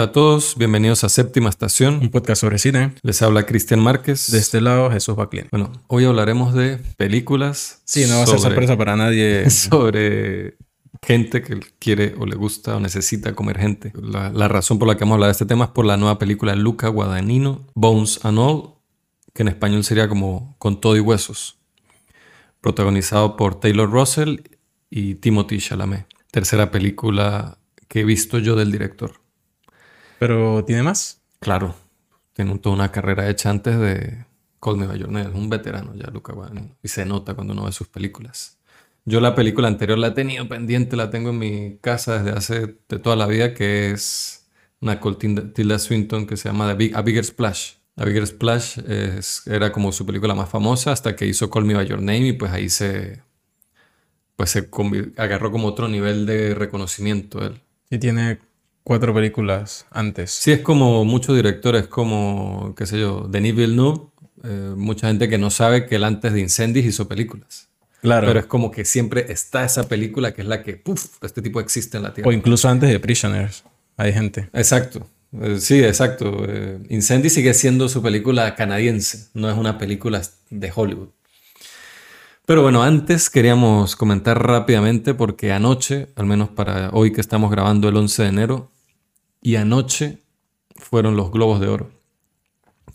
Hola a todos, bienvenidos a Séptima Estación. Un podcast sobre cine. Les habla Cristian Márquez. De este lado, Jesús Baclin. Bueno, hoy hablaremos de películas. Sí, no va a ser sobre- sorpresa para nadie. Sobre gente que quiere o le gusta o necesita comer gente. La, la razón por la que vamos a hablar de este tema es por la nueva película de Luca Guadagnino, Bones and All, que en español sería como Con todo y huesos. Protagonizado por Taylor Russell y Timothy Chalamet. Tercera película que he visto yo del director. Pero, ¿tiene más? Claro, tiene toda una carrera hecha antes de Call Me By Your Name. Es un veterano ya, Luca Guadagnino. Y se nota cuando uno ve sus películas. Yo la película anterior la he tenido pendiente, la tengo en mi casa desde hace de toda la vida, que es una con Tilda, Swinton que se llama The Big- A Bigger Splash. A Bigger Splash es- era como su película más famosa hasta que hizo Call Me By Your Name y pues ahí se, pues se agarró como otro nivel de reconocimiento él. Sí, tiene cuatro películas antes. Sí, es como muchos directores, como, qué sé yo, Denis Villeneuve, eh, mucha gente que no sabe que él antes de Incendies hizo películas. Claro. Pero es como que siempre está esa película que es la que, puff, este tipo existe en la Tierra. O incluso antes de Prisoners. Hay gente. Exacto. Eh, sí, exacto. Eh, Incendies sigue siendo su película canadiense, no es una película de Hollywood. Pero bueno, antes queríamos comentar rápidamente porque anoche, al menos para hoy que estamos grabando el 11 de enero, y anoche fueron los Globos de Oro.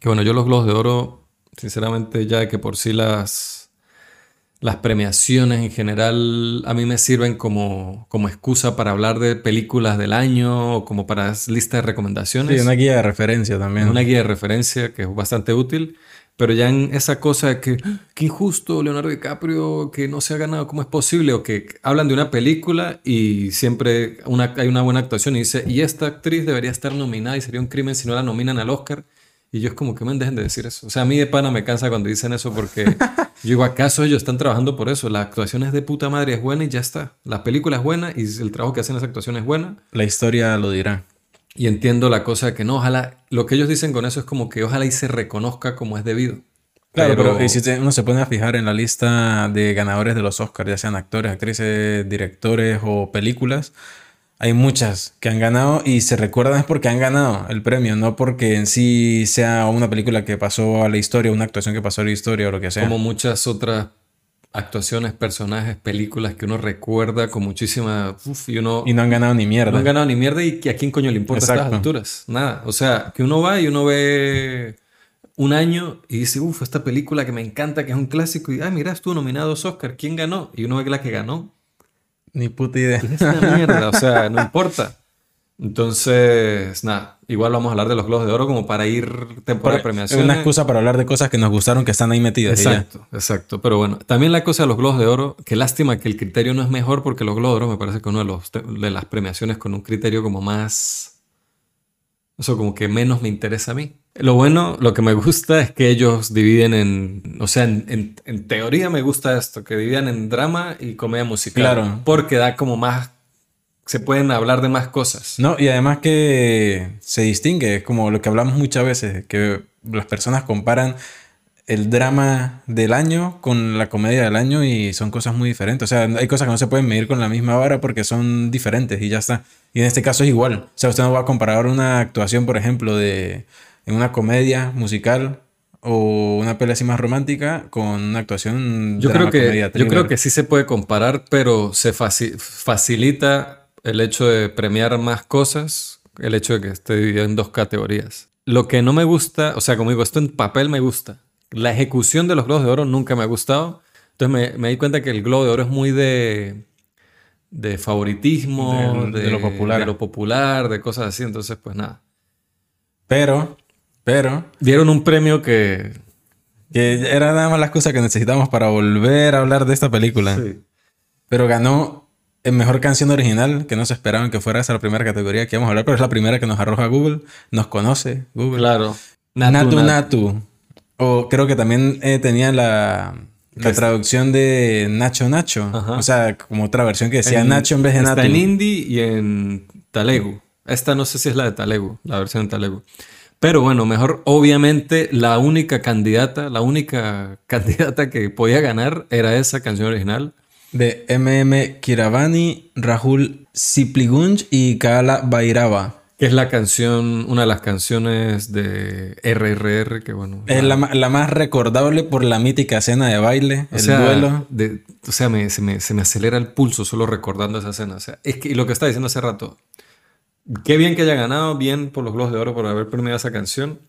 Que bueno, yo los Globos de Oro, sinceramente, ya que por sí las, las premiaciones en general a mí me sirven como, como excusa para hablar de películas del año o como para lista de recomendaciones. Sí, una guía de referencia también. Una guía de referencia que es bastante útil, pero ya en esa cosa de que "Ah, qué injusto Leonardo DiCaprio que no se ha ganado, ¿cómo es posible? O que hablan de una película y siempre una, hay una buena actuación y dice, y esta actriz debería estar nominada y sería un crimen si no la nominan al Oscar. Y yo es como que me dejen de decir eso. O sea, a mí de pana me cansa cuando dicen eso porque yo digo, ¿acaso ellos están trabajando por eso? La actuación es de puta madre, es buena y ya está. La película es buena y el trabajo que hacen en esa actuación es buena. La historia lo dirá. Y entiendo la cosa de que no, ojalá, lo que ellos dicen con eso es como que ojalá y se reconozca como es debido. Claro, pero, si te- uno se pone a fijar en la lista de ganadores de los Oscars, ya sean actores, actrices, directores o películas, hay muchas que han ganado y se recuerdan es porque han ganado el premio, no porque en sí sea una película que pasó a la historia, una actuación que pasó a la historia o lo que sea. como muchas otras actuaciones, personajes, películas que uno recuerda con muchísima... uf, y uno Y no han ganado ni mierda. no han ganado ni mierda y que a quién coño le importa a estas Exacto. alturas. Nada. O sea, que uno va y uno ve un año y dice, uff, esta película que me encanta, que es un clásico, y, ah, mira, estuvo nominado a dos Oscar, ¿quién ganó? Y uno ve que la que ganó. Ni puta idea. Es una mierda, o sea, no importa. Entonces, nada, igual vamos a hablar de los Globos de Oro como para ir temporada de Es premiaciones. una excusa para hablar de cosas que nos gustaron que están ahí metidas. Exacto, exacto. Pero bueno, también la cosa de los Globos de Oro, que lástima que el criterio no es mejor porque los Globos de Oro me parece que uno de, los, de las premiaciones con un criterio como más... Eso como que menos me interesa a mí. Lo bueno, lo que me gusta es que ellos dividen en... O sea, en, en- en teoría me gusta esto, que dividan en drama y comedia musical. Claro. Porque da como más... Se pueden hablar de más cosas. No, y además que se distingue, es como lo que hablamos muchas veces, que las personas comparan el drama del año con la comedia del año y son cosas muy diferentes. O sea, hay cosas que no se pueden medir con la misma vara porque son diferentes y ya está. Y en este caso es igual. O sea, usted no va a comparar una actuación, por ejemplo, de en una comedia musical o una pelea así más romántica con una actuación Yo creo, drama, que, comedia, yo creo que sí se puede comparar, pero se faci- facilita el hecho de premiar más cosas, el hecho de que esté dividido en dos categorías. Lo que no me gusta, o sea, como digo, esto en papel me gusta. La ejecución de los Globos de Oro nunca me ha gustado. Entonces me, me di cuenta que el Globo de Oro es muy de, de favoritismo, de lo popular. de lo popular, de cosas así. Entonces, pues nada. Pero, pero, Dieron un premio que... que era nada más las cosas que necesitamos para volver a hablar de esta película. Sí. Pero ganó mejor canción original, que no se esperaban que fuera esa la primera categoría que íbamos a hablar, pero es la primera que nos arroja Google. Nos conoce Google. Claro. Natu Natu. O creo que también eh, tenía la, la traducción de Nacho Nacho. Ajá. O sea, como otra versión que decía En- Nacho en vez de Natu. Está en hindi y en Talegu. Esta no sé si es la de Talegu, la versión en Talegu. Pero bueno, mejor, obviamente, la única candidata, la única candidata que podía ganar era esa canción original. De MM Kiravani, Rahul Sipligunj y Kala Bairava. Que es la canción, una de las canciones de RRR, que bueno. Es la, la más recordable por la mítica escena de baile, O el sea, duelo. de- o sea, me- se, me, se me acelera el pulso solo recordando esa escena. O sea, es que y lo que estaba diciendo hace rato, qué bien que haya ganado, bien por los Globos de Oro por haber premiado esa canción,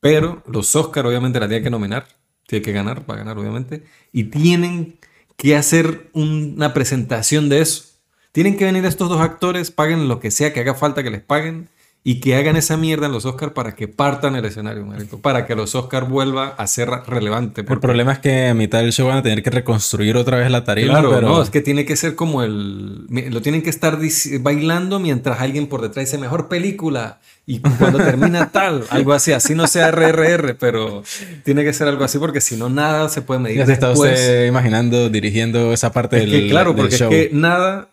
pero los Oscar obviamente la tienen que nominar, tiene que ganar, va a ganar obviamente, y tienen que hacer una presentación de eso. Tienen que venir estos dos actores, paguen lo que sea que haga falta que les paguen y que hagan esa mierda en los Oscar para que partan el escenario, marico, para que los Oscar vuelva a ser relevante. El porque- problema es que a mitad del show van a tener que reconstruir otra vez la tarima. Claro, pero no, es que tiene que ser como el... Lo tienen que estar bailando mientras alguien por detrás dice mejor película y cuando termina tal, algo así, así no sea RRR, pero tiene que ser algo así porque si no nada se puede medir ya se está usted imaginando dirigiendo esa parte Es del, que claro, del porque es show. que nada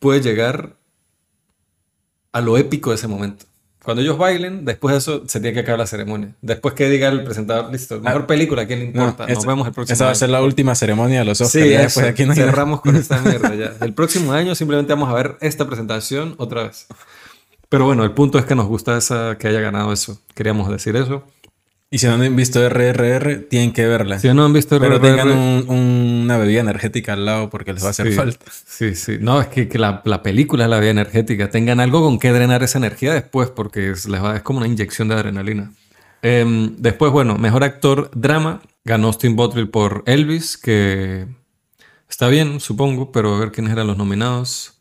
puede llegar a lo épico de ese momento. Cuando ellos bailen, después de eso se tiene que acabar la ceremonia. Después que diga el presentador, listo, mejor película, ¿a quién le Ah. No, importa? Nos esa- vemos el próximo Esa va a ser la última ceremonia de los Oscars. Sí, después de aquí no cerramos con esta mierda ya. El próximo año simplemente vamos a ver esta presentación otra vez. Pero bueno, el punto es que nos gusta esa, que haya ganado eso. Queríamos decir eso. Y si no han visto RRR, tienen que verla. Si no han visto Pero RRR, tengan un- una bebida energética al lado porque les va a hacer sí, falta. Sí, sí. No, es que, que la, la película es la vía energética. Tengan algo con que drenar esa energía después porque es, les va, es como una inyección de adrenalina. Em, después, bueno, mejor actor drama. Ganó Austin Butler por Elvis, que está bien, supongo, pero a ver quiénes eran los nominados.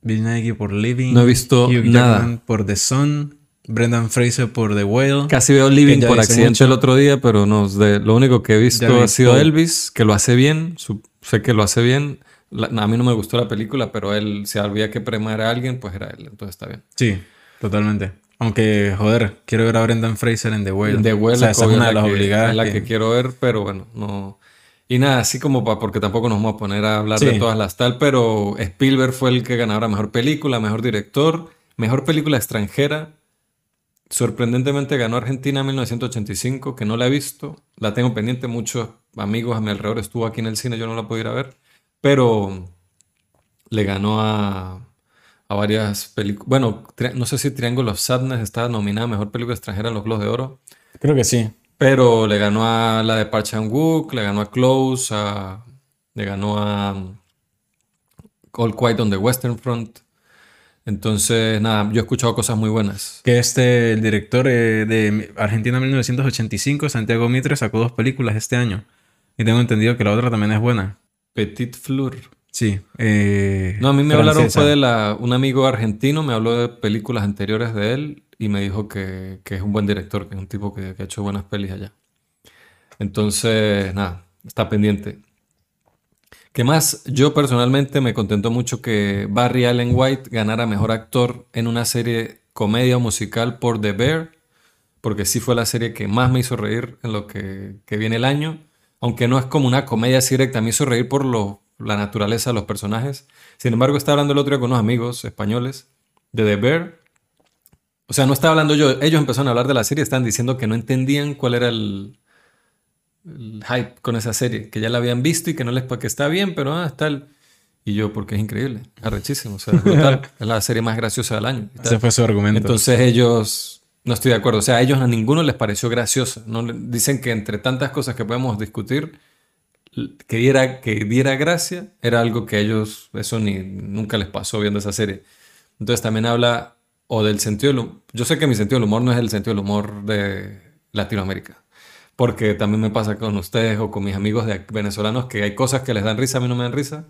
Bill Nighy por Living. No he visto Hugh nada. Jackman por The Sun. Brendan Fraser por The Whale. Casi veo Living por accidente mucho. el otro día, pero no, de, lo único que he visto ha sido Bowie. Elvis, que lo hace bien, su- sé que lo hace bien. La- a mí no me gustó la película, pero él, si había que premiar a alguien, pues era él, entonces está bien. Sí, totalmente. Aunque, joder, quiero ver a Brendan Fraser en The Whale. De Well o sea, esa es una de la las que- obligadas. es la que- que quiero ver, pero bueno, no. Y nada, así como para, porque tampoco nos vamos a poner a hablar de Sí. todas las tal, pero Spielberg fue el que ganó mejor película, mejor director, mejor película extranjera. Sorprendentemente ganó Argentina en 1985, que no la he visto. La tengo pendiente, muchos amigos a mi alrededor estuvo aquí en el cine, yo no la pude ir a ver. Pero le ganó a, a varias películas. Bueno, no sé si Triangle of Sadness está nominada a mejor película extranjera en los Globos de Oro. Creo que sí. Pero le ganó a la de Park Chan-wook, le ganó a Close, a- le ganó a um, All Quiet on the Western Front. Entonces, nada, yo he escuchado cosas muy buenas. Que este, el director eh, de Argentina 1985, Santiago Mitre, sacó dos películas este año. Y tengo entendido que la otra también es buena. Petit Fleur. Sí. eh, No, a mí me hablaron fue de la, un amigo argentino, me habló de películas anteriores de él y me dijo que, que es un buen director, que es un tipo que, que ha hecho buenas pelis allá. Entonces, nada, está pendiente. ¿Qué más? Yo personalmente me contentó mucho que Barry Allen White ganara mejor actor en una serie comedia o musical por The Bear, porque sí fue la serie que más me hizo reír en lo que, viene el año, aunque no es como una comedia así directa, me hizo reír por lo, la naturaleza de los personajes. Sin embargo, estaba hablando el otro día con unos amigos españoles de The Bear. O sea, no estaba hablando yo, ellos empezaron a hablar de la serie, estaban diciendo que no entendían cuál era el, el hype con esa serie, que ya la habían visto y que no les que está bien, pero ah, está el... Y yo, porque es increíble, arrechísimo, o sea, es brutal, es la serie más graciosa del año. Ese fue su argumento. Entonces ellos, no estoy de acuerdo, o sea, a ellos a ninguno les pareció graciosa. No, dicen que entre tantas cosas que podemos discutir, que diera, que diera gracia era algo que a ellos, eso ni, nunca les pasó viendo esa serie. Entonces también habla o del sentido del humor. Yo sé que mi sentido del humor no es el sentido del humor de Latinoamérica. Porque también me pasa con ustedes o con mis amigos de venezolanos que hay cosas que les dan risa, a mí no me dan risa.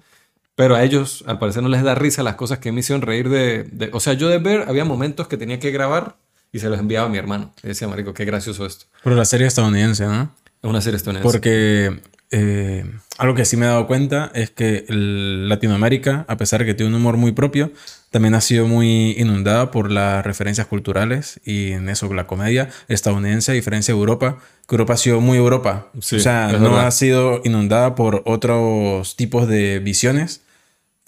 Pero a ellos, al parecer, no les da risa las cosas que me hicieron reír de, de- O sea, yo de ver, había momentos que tenía que grabar y se los enviaba a mi hermano. Y decía, marico, qué gracioso esto. Pero la serie estadounidense, ¿no? Es una serie estadounidense. Porque eh, algo que sí me he dado cuenta es que Latinoamérica, a pesar de que tiene un humor muy propio, también ha sido muy inundada por las referencias culturales y en eso la comedia estadounidense, a diferencia de Europa, que Europa ha sido muy Europa. Sí, o sea, es no verdad. ha sido inundada por otros tipos de visiones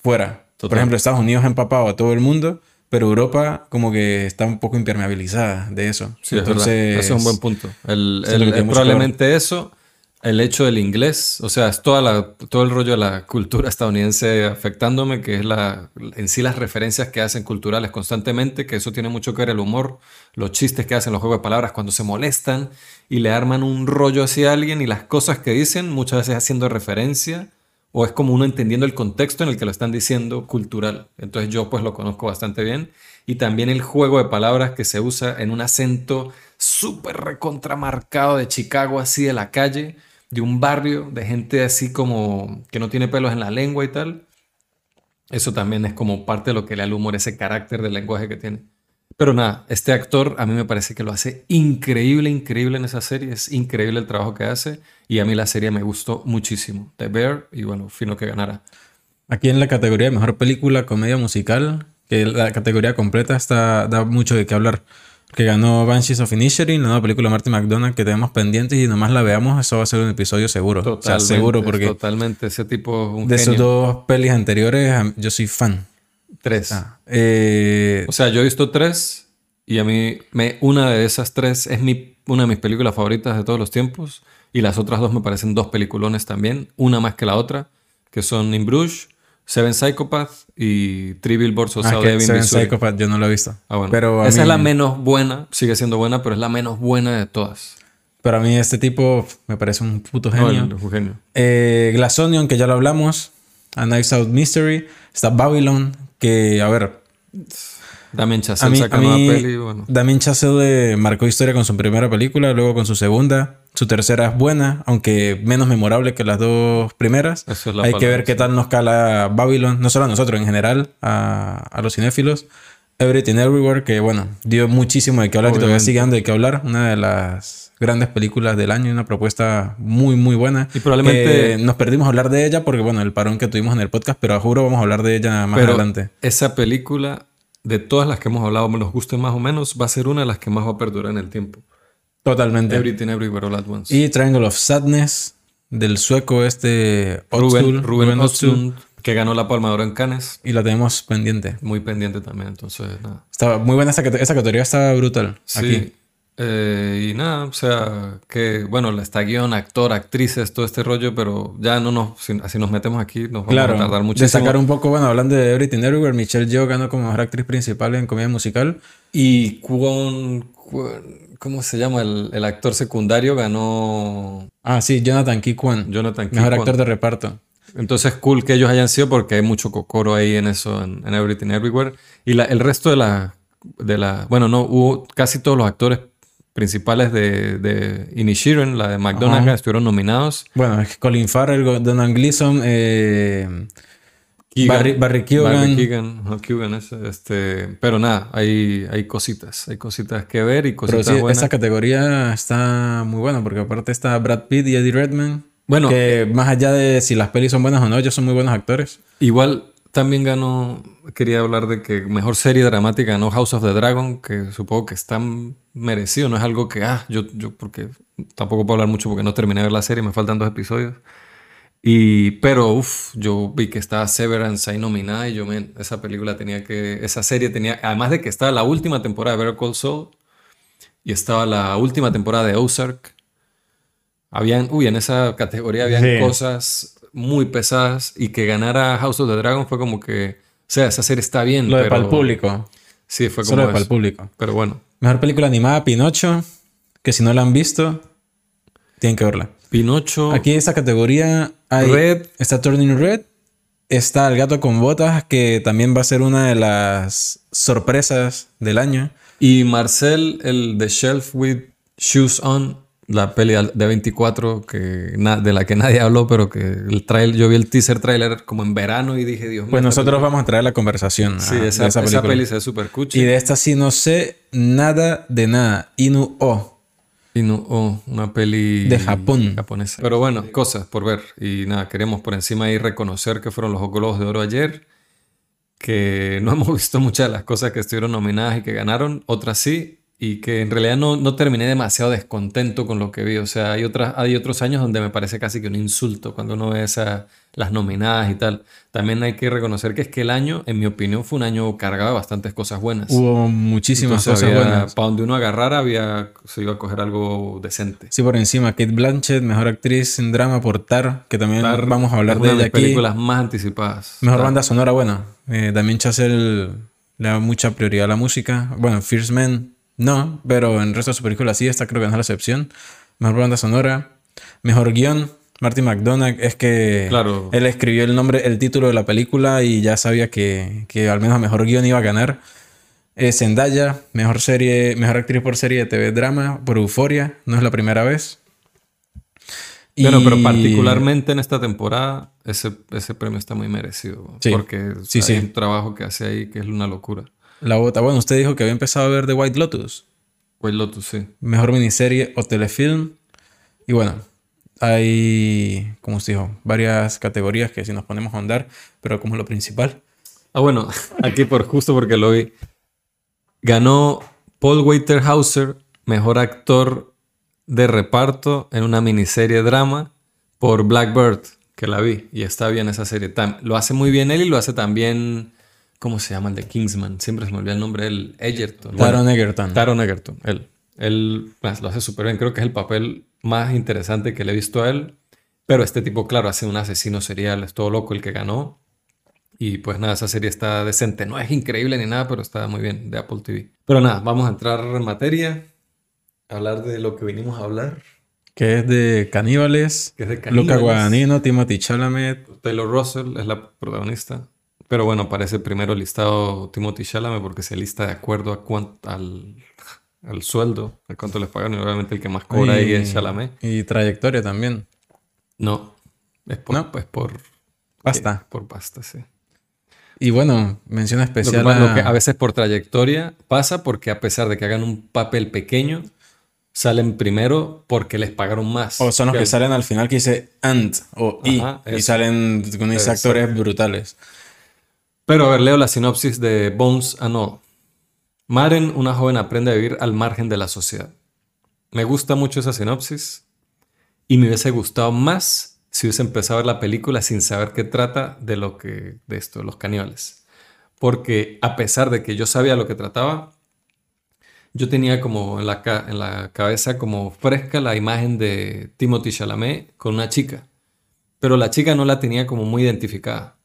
fuera. Por Total. ejemplo, Estados Unidos ha empapado a todo el mundo, pero Europa como que está un poco impermeabilizada de eso. Sí, es Entonces, verdad. Ese es un buen punto. El, es el- el- probablemente eso. El hecho del inglés, o sea, es toda la, todo el rollo de la cultura estadounidense afectándome, que es la, en sí las referencias que hacen culturales constantemente, que eso tiene mucho que ver el humor, los chistes que hacen, los juegos de palabras cuando se molestan y le arman un rollo hacia alguien y las cosas que dicen muchas veces haciendo referencia o es como uno entendiendo el contexto en el que lo están diciendo cultural. Entonces yo pues lo conozco bastante bien y también el juego de palabras que se usa en un acento súper recontramarcado de Chicago, así de la calle de un barrio, de gente así como que no tiene pelos en la lengua y tal. Eso también es como parte de lo que le da al humor, ese carácter del lenguaje que tiene. Pero nada, este actor a mí me parece que lo hace increíble, increíble en esa serie. Es increíble el trabajo que hace. Y a mí la serie me gustó muchísimo. The Bear, y bueno, fino que ganara. Aquí en la categoría de mejor película, comedia musical, que la categoría completa está, da mucho de qué hablar que ganó Banshees of Inisherin, la nueva película de Martin McDonald que tenemos pendientes y nomás la veamos, eso va a ser un episodio seguro. Totalmente, o sea, seguro porque... Totalmente, ese tipo un De esos dos pelis anteriores, yo soy fan. Tres. Ah, eh, o sea, yo he visto tres y a mí me, una de esas tres es mi, una de mis películas favoritas de todos los tiempos y las otras dos me parecen dos peliculones también, una más que la otra, que son In Bruges Seven Psychopath y Three Billboards ah, de Seven Psychopath yo no lo he visto. Ah, bueno. Pero Esa es la menos buena, sigue siendo buena, pero es la menos buena de todas. Pero a mí este tipo me parece un puto genio. un genio. Eh, Glass Onion, que ya lo hablamos. A Knives Out Mystery. Está Babylon, que, a ver... Damien Chazelle saca una peli, bueno. Damien Chazelle marcó historia con su primera película, luego con su segunda. Su tercera es buena, aunque menos memorable que las dos primeras. Hay que ver qué tal nos cala Babylon, no solo a nosotros, en general, a, los cinéfilos. Everything Everywhere, que bueno, dio muchísimo de qué hablar y todavía sigue dando de qué hablar. Una de las grandes películas del año, una propuesta muy, muy buena. Y probablemente. nos perdimos a hablar de ella porque, bueno, el parón que tuvimos en el podcast, pero juro vamos a hablar de ella más adelante. Esa película, de todas las que hemos hablado, nos guste más o menos, va a ser una de las que más va a perdurar en el tiempo. Totalmente. Everything Everywhere All At Once. Y Triangle of Sadness del sueco este Rubén, Rubén, que ganó la Palma de Oro en Cannes. Y la tenemos pendiente. Muy pendiente también, entonces nada. Estaba muy buena esa, esa categoría, está brutal. Sí. Aquí. Eh, y nada, o sea, que bueno, está guion, actor, actrices, todo este rollo, pero ya no nos, si, así nos metemos aquí, nos vamos a tardar mucho. De sacar un poco, bueno, hablando de Everything Everywhere, Michelle Yeoh ganó como mejor actriz principal en comedia musical. Y Kwon, ¿Cómo se llama? El, actor secundario ganó. Ah, sí, Jonathan Ki Jonathan Mejor actor de reparto. Entonces, cool que ellos hayan sido porque hay mucho cocoro ahí en eso, en, Everything Everywhere. Y la, el resto de la, de la. Bueno, no, hubo casi todos los actores principales de, de Inishiren, la de McDonald's, estuvieron nominados. Bueno, es Colin Farrell, Donald Gleason, eh, Barry, Barry Keoghan. este, pero nada, hay, hay cositas, hay cositas que ver y cositas pero sí, buenas. Esta categoría está muy buena porque aparte está Brad Pitt y Eddie Redmayne. Bueno, que más allá de si las pelis son buenas o no, ellos son muy buenos actores. Igual también ganó, quería hablar de que mejor serie dramática ganó House of the Dragon, que supongo que está merecido, no es algo que, ah, yo, yo, porque tampoco puedo hablar mucho porque no terminé de ver la serie, me faltan dos episodios. Y, pero, uff, yo vi que estaba Severance ahí nominada y yo, me esa película tenía que, esa serie tenía, además de que estaba la última temporada de Better Call Saul y estaba la última temporada de Ozark, habían, uy, en esa categoría habían cosas muy pesadas y que ganara House of the Dragon fue como que, o sea, esa serie está bien. Lo de para el público. Sí, fue como. Solo para el público. Pero bueno. Mejor película animada, Pinocho, que si no la han visto, tienen que verla. Pinocho. Aquí en esta categoría hay, Red. Está Turning Red. Está El gato con botas, que también va a ser una de las sorpresas del año. Y Marcel, el The Shelf with Shoes On, la peli de 24 que de la que nadie habló, pero que el trailer, yo vi el teaser trailer como en verano y dije, Dios mío. Pues nosotros vamos a traer la conversación. Sí, esa, esa, peli se ve súper cuchi. Y de esta sí no sé nada de nada. Inu O. No, oh, una peli de Japón. Japonesa. Pero bueno, cosas por ver. Y nada, queremos por encima ahí reconocer que fueron los Globos de Oro ayer. Que no hemos visto muchas de las cosas que estuvieron nominadas y que ganaron. Otras sí. Y que en realidad no, no terminé demasiado descontento con lo que vi. O sea, hay, otras, hay otros años donde me parece casi que un insulto cuando uno ve esa, las nominadas y tal. También hay que reconocer que es que el año, en mi opinión, fue un año cargado de bastantes cosas buenas. Hubo muchísimas cosas buenas. Para donde uno agarrara, había, se iba a coger algo decente. Sí, por encima, Kate Blanchett, mejor actriz en drama por Tar, que también vamos a hablar de ella aquí. películas más anticipadas. Mejor banda sonora, bueno. Eh, también Chazelle le da mucha prioridad a la música. Bueno, First Man no, pero en el resto de su película sí, esta creo que no es la excepción. Mejor banda sonora, mejor guion. Martin McDonagh es que claro. él escribió el nombre, el título de la película y ya sabía que, que al menos mejor guion iba a ganar. Eh, Zendaya, mejor serie, mejor actriz por serie de TV drama por Euforia, no es la primera vez. Bueno, pero particularmente en esta temporada ese, ese premio está muy merecido. porque sí, hay un trabajo que hace ahí que es una locura. La bota. Bueno, usted dijo que había empezado a ver The White Lotus. White Lotus, sí. Mejor miniserie o telefilm. Y bueno, hay, como usted dijo, varias categorías que si nos ponemos a andar, pero como lo principal. Ah, bueno, aquí por justo porque lo vi. Ganó Paul Waiterhauser, mejor actor de reparto en una miniserie drama por Blackbird, que la vi y está bien esa serie. Lo hace muy bien él y lo hace también ¿Cómo se llama el de Kingsman? Siempre se me olvida el nombre. El Egerton. Taron Egerton. Taron Egerton. Él. Él pues, lo hace súper bien. Creo que es el papel más interesante que le he visto a él. Pero este tipo, claro, hace un asesino serial. Es todo loco el que ganó. Y pues nada, esa serie está decente. No es increíble ni nada, pero está muy bien de Apple TV. Pero nada, vamos a entrar en materia. hablar de lo que vinimos a hablar. Que es de caníbales. Que es de caníbales. Luca Guadagnino, Timothy Chalamet. Taylor Russell es la protagonista. Pero bueno, aparece primero listado Timothy Chalamet porque se lista de acuerdo a al, al sueldo, a cuánto les pagan. Y obviamente el que más cobra ahí es Chalamet. Y trayectoria también. No, es por, ¿No? Pues por pasta. por pasta, sí. Y bueno, mención especial. Lo a... Lo que a veces por trayectoria pasa porque a pesar de que hagan un papel pequeño, salen primero porque les pagaron más. O son los que, salen al final que dice and o y. y salen con esos actores brutales. Pero a ver, leo la sinopsis de Bones and All. Maren, una joven, aprende a vivir al margen de la sociedad. Me gusta mucho esa sinopsis y me hubiese gustado más si hubiese empezado a ver la película sin saber qué trata de lo que de esto, los caníbales. Porque a pesar de que yo sabía lo que trataba, yo tenía como en la, en la cabeza como fresca la imagen de Timothy Chalamet con una chica. Pero la chica no la tenía como muy identificada.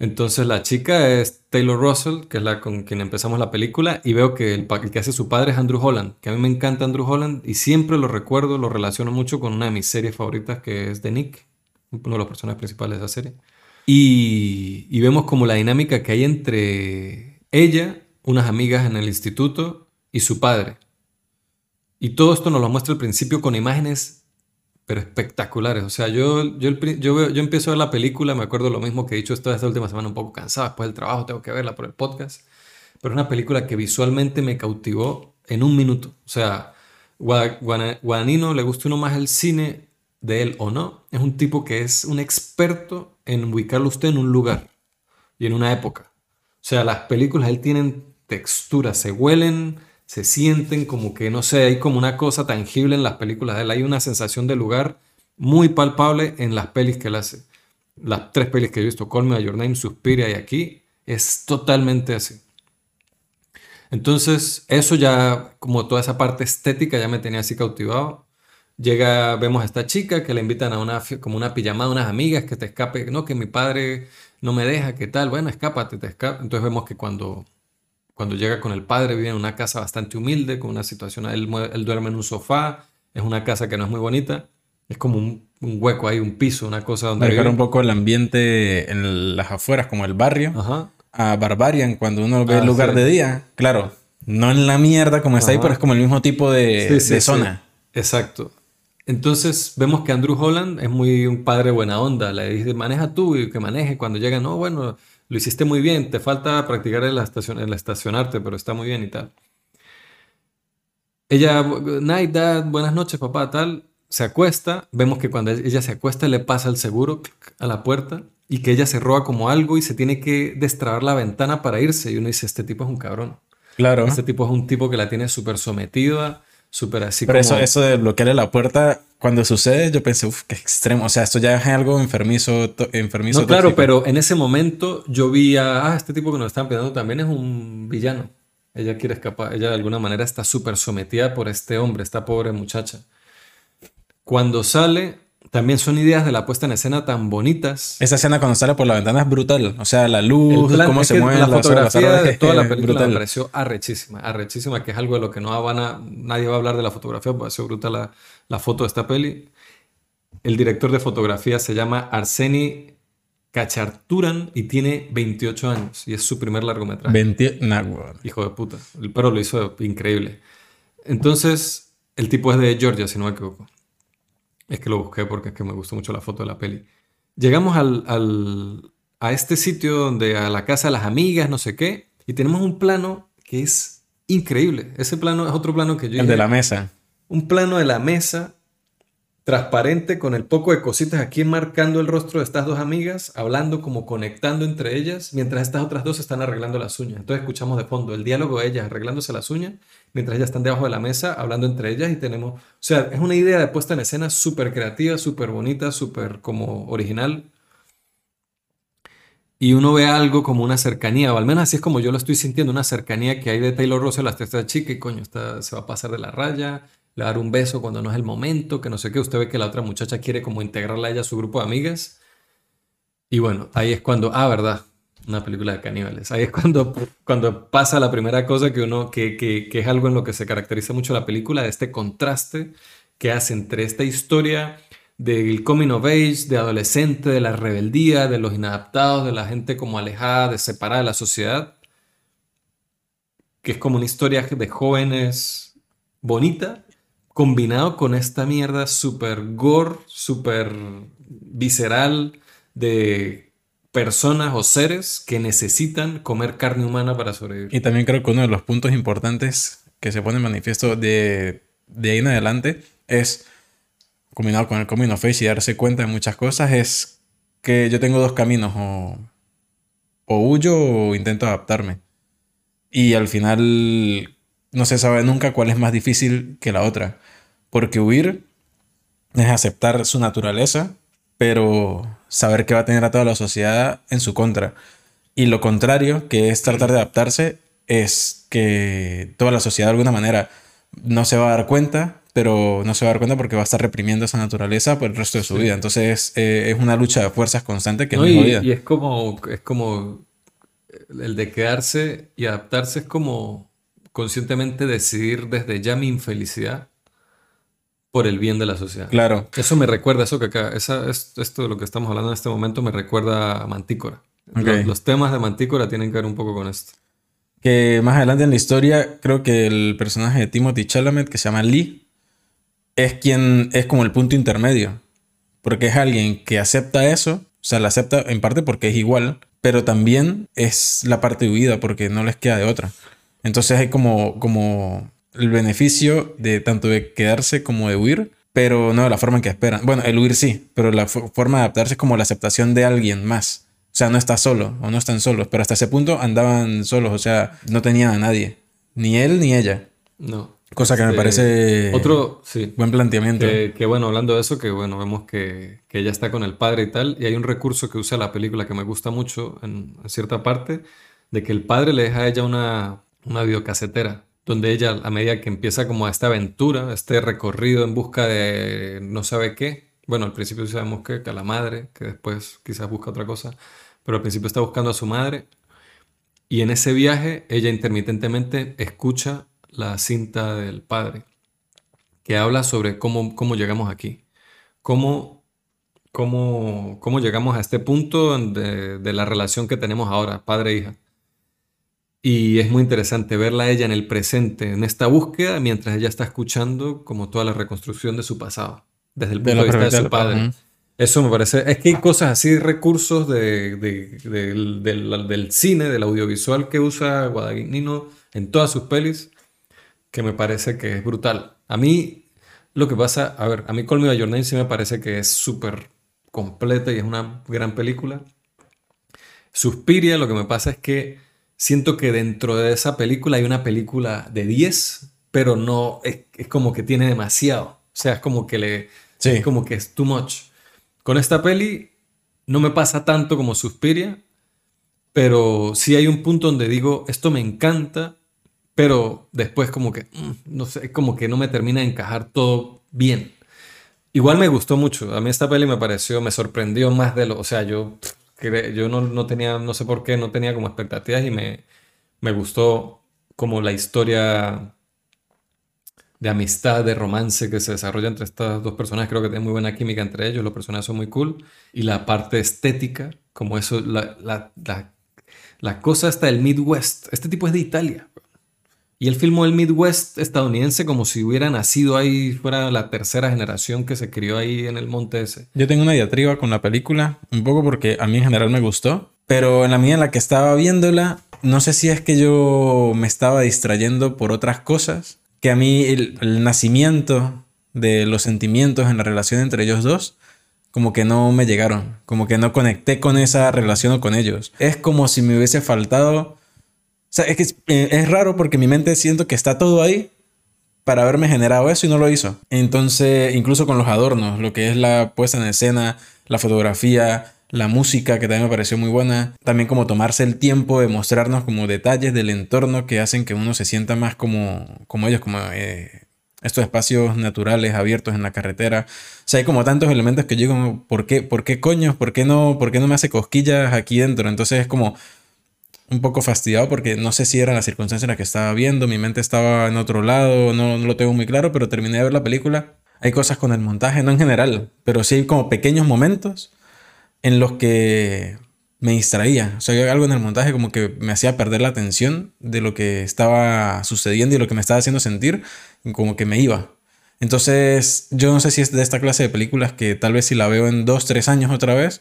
Entonces la chica es Taylor Russell, que es la con quien empezamos la película, y veo que el, que hace su padre es Andrew Holland, que a mí me encanta Andrew Holland y siempre lo recuerdo, lo relaciono mucho con una de mis series favoritas que es The Nick, uno de los personajes principales de esa serie. Y, y vemos como la dinámica que hay entre ella, unas amigas en el instituto y su padre. Y todo esto nos lo muestra al principio con imágenes pero espectaculares. O sea, yo, yo, yo, yo, empiezo a ver la película, me acuerdo lo mismo que he dicho esta, esta última semana, un poco cansado después del trabajo, tengo que verla por el podcast. Pero es una película que visualmente me cautivó en un minuto. O sea, Guadagnino, le gusta uno más el cine de él o no, es un tipo que es un experto en ubicarlo usted en un lugar y en una época. O sea, las películas él tienen textura, se huelen, se sienten como que, no sé, hay como una cosa tangible en las películas de él. Hay una sensación de lugar muy palpable en las pelis que él hace. Las tres pelis que he visto, Call Me Your Name, Suspiria y aquí, es totalmente así. Entonces, eso ya, como toda esa parte estética, ya me tenía así cautivado. Llega, vemos a esta chica que le invitan a una, como una pijamada, unas amigas que te escape, no, que mi padre no me deja, ¿qué tal? Bueno, escápate, te escapa. Entonces vemos que cuando cuando llega con el padre, vive en una casa bastante humilde, con una situación, él, él duerme en un sofá, es una casa que no es muy bonita, es como un, hueco ahí, un piso, una cosa donde... Dejar un poco el ambiente en las afueras, como el barrio, a Barbarian, cuando uno ve el ah, lugar de día, claro, no en la mierda como está ahí, pero es como el mismo tipo de, zona. Exacto. Entonces vemos que Andrew Holland es muy un padre buena onda. Le dice, maneja tú y que maneje. Cuando llega, no, bueno, lo hiciste muy bien, te falta practicar en la estación, el estacionarte, pero está muy bien y tal. Ella, night dad, buenas noches papá, tal, se acuesta, vemos que cuando ella se acuesta le pasa el seguro a la puerta y que ella se roba como algo y se tiene que destrabar la ventana para irse y uno dice, este tipo es un cabrón. Claro. Este tipo es un tipo que la tiene súper sometida, súper así Pero como... eso, eso de bloquearle la puerta, cuando sucede, yo pensé, uff, qué extremo. O sea, esto ya es algo enfermizo, enfermizo No, claro, tóxico. pero en ese momento yo vi a, ah, este tipo que nos están pidiendo también es un villano. Ella quiere escapar, ella de alguna manera está súper sometida por este hombre, esta pobre muchacha. Cuando sale, también son ideas de la puesta en escena tan bonitas. Esa escena cuando sale por la ventana es brutal. O sea, la El luz, plan- cómo se que mueven la horas, fotografía las de toda la película me brutal. pareció arrechísima, arrechísima, que es algo de lo que no van a, nadie va a hablar de la fotografía, porque ha sido brutal la, la foto de esta peli. El director de fotografía se llama Arseni Kacharturan y tiene 28 años y es su primer largometraje. 20... Nah. Hijo de puta. Pero lo hizo increíble. Entonces, el tipo es de Georgia, si no me equivoco. Es que lo busqué porque es que me gustó mucho la foto de la peli. Llegamos al, al- a este sitio donde a la casa de las amigas, no sé qué, y tenemos un plano que es increíble. Ese plano es otro plano que yo El de la mesa. un plano de la mesa transparente con el poco de cositas aquí marcando el rostro de estas dos amigas, hablando como conectando entre ellas, mientras estas otras dos están arreglando las uñas. Entonces escuchamos de fondo el diálogo de ellas arreglándose las uñas, mientras ellas están debajo de la mesa hablando entre ellas y tenemos, o sea, es una idea de puesta en escena súper creativa, súper bonita, súper como original. Y uno ve algo como una cercanía, o al menos así es como yo lo estoy sintiendo, una cercanía que hay de Taylor Russell hasta esta chica y coño, está, se va a pasar de la raya, le va a dar un beso cuando no es el momento, que no sé qué, usted ve que la otra muchacha quiere como integrarla a ella a su grupo de amigas. Y bueno, ahí es cuando, ah, verdad, una película de caníbales, ahí es cuando, cuando pasa la primera cosa que uno, que, que, que es algo en lo que se caracteriza mucho la película, este contraste que hace entre esta historia del coming of age, de adolescente, de la rebeldía, de los inadaptados, de la gente como alejada, de separada de la sociedad, que es como una historia de jóvenes bonita, combinado con esta mierda súper gore, súper visceral de personas o seres que necesitan comer carne humana para sobrevivir. Y también creo que uno de los puntos importantes que se pone en manifiesto de, de ahí en adelante es, combinado con el coming of age y darse cuenta de muchas cosas, es que yo tengo dos caminos, o, o huyo o intento adaptarme. Y al final no se sabe nunca cuál es más difícil que la otra. Porque huir es aceptar su naturaleza, pero saber que va a tener a toda la sociedad en su contra. Y lo contrario, que es tratar de adaptarse, es que toda la sociedad de alguna manera no se va a dar cuenta, pero no se va a dar cuenta porque va a estar reprimiendo esa naturaleza por el resto de su vida. Entonces eh, es una lucha de fuerzas constante que No, es y, y es como, es como el de quedarse y adaptarse es como conscientemente decidir desde ya mi infelicidad por el bien de la sociedad. Claro. Eso me recuerda, eso que acá, esa, es, esto de lo que estamos hablando en este momento me recuerda a Mantícora. Los, los temas de Mantícora tienen que ver un poco con esto. Que más adelante en la historia, creo que el personaje de Timothy Chalamet, que se llama Lee, es quien es como el punto intermedio. Porque es alguien que acepta eso, o sea, la acepta en parte porque es igual, pero también es la parte de huida porque no les queda de otra. Entonces hay como, como el beneficio de tanto de quedarse como de huir, pero no de la forma en que esperan. Bueno, el huir sí, pero la fo- forma de adaptarse es como la aceptación de alguien más. O sea, no está solo o no están solos, pero hasta ese punto andaban solos, o sea, no tenían a nadie, ni él ni ella. No. Cosa que me Este, parece Otro, sí. buen planteamiento. Que, que bueno, hablando de eso, que bueno, vemos que, que ella está con el padre y tal, y hay un recurso que usa la película que me gusta mucho en, en cierta parte, de que el padre le deja a ella una, una videocasetera, donde ella, a medida que empieza como esta aventura, este recorrido en busca de no sabe qué, bueno, al principio sabemos que, que a la madre, que después quizás busca otra cosa, pero al principio está buscando a su madre, y en ese viaje ella intermitentemente escucha la cinta del padre que habla sobre cómo, cómo llegamos aquí, cómo, cómo, cómo llegamos a este punto de, de la relación que tenemos ahora, padre e hija. Y es muy interesante verla a ella en el presente, en esta búsqueda, mientras ella está escuchando como toda la reconstrucción de su pasado, desde el punto de, vista de su padre. Eso me parece, es que hay cosas así, recursos de, de- del, del- del cine, del audiovisual que usa Guadagnino en todas sus pelis, que me parece que es brutal. A mí, lo que pasa, a ver, a mí Call Me By Your Name sí me parece que es súper completa y es una gran película. Suspiria, lo que me pasa es que siento que dentro de esa película hay una película de 10, pero no, es, es como que tiene demasiado. O sea, es como que le, Sí. es como que es too much. Con esta peli no me pasa tanto como Suspiria, pero sí hay un punto donde digo, esto me encanta, pero después como que, mm, no sé, como que no me termina de encajar todo bien. Igual me gustó mucho. A mí esta peli me pareció, me sorprendió más de lo, o sea, yo, yo no, no tenía, no sé por qué, no tenía como expectativas y me, me gustó como la historia de amistad, de romance que se desarrolla entre estas dos personas. Creo que tiene muy buena química entre ellos, los personajes son muy cool. Y la parte estética, como eso, la, la, la, cosa está del Midwest. Este tipo es de Italia. Y él filmó el Midwest estadounidense como si hubiera nacido ahí, fuera la tercera generación que se crió ahí en el monte ese. Yo tengo una diatriba con la película, un poco porque a mí en general me gustó, pero en la medida en la que estaba viéndola, no sé si es que yo me estaba distrayendo por otras cosas, que a mí el, el nacimiento de los sentimientos en la relación entre ellos dos, como que no me llegaron, como que no conecté con esa relación o con ellos. Es como si me hubiese faltado... O sea, es que es, eh, es raro porque mi mente siento que está todo ahí, para haberme generado eso y no lo hizo. Entonces, incluso con los adornos, lo que es la puesta en escena, la fotografía, la música, que también me pareció muy buena. También como tomarse el tiempo de mostrarnos como detalles del entorno que hacen que uno se sienta más como, como ellos, como eh, estos espacios naturales abiertos en la carretera. O sea, hay como tantos elementos que yo digo, ¿por qué, por qué coño? ¿Por qué no, por qué no me hace cosquillas aquí dentro? Entonces es como un poco fastidiado porque no sé si era la circunstancia en la que estaba viendo, mi mente estaba en otro lado, no, no lo tengo muy claro, pero terminé de ver la película. Hay cosas con el montaje, no en general, pero sí hay como pequeños momentos en los que me distraía. O sea, hay algo en el montaje como que me hacía perder la atención de lo que estaba sucediendo y lo que me estaba haciendo sentir, como que me iba. Entonces, yo no sé si es de esta clase de películas que tal vez si la veo en dos, tres años otra vez,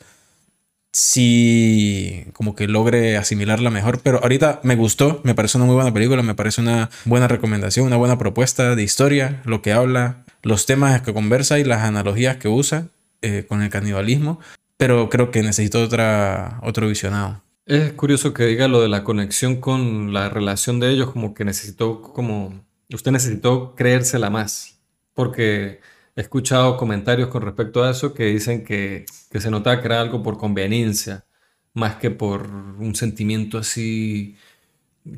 sí como que logre asimilarla mejor. Pero ahorita me gustó, me parece una muy buena película, me parece una buena recomendación, una buena propuesta de historia, lo que habla, los temas que conversa y las analogías que usa eh, con el canibalismo. Pero creo que necesito otra, otro visionado. Es curioso que diga lo de la conexión con la relación de ellos, como que necesitó, como, usted necesitó creérsela más, porque he escuchado comentarios con respecto a eso que dicen que, que se notaba que era algo por conveniencia, más que por un sentimiento así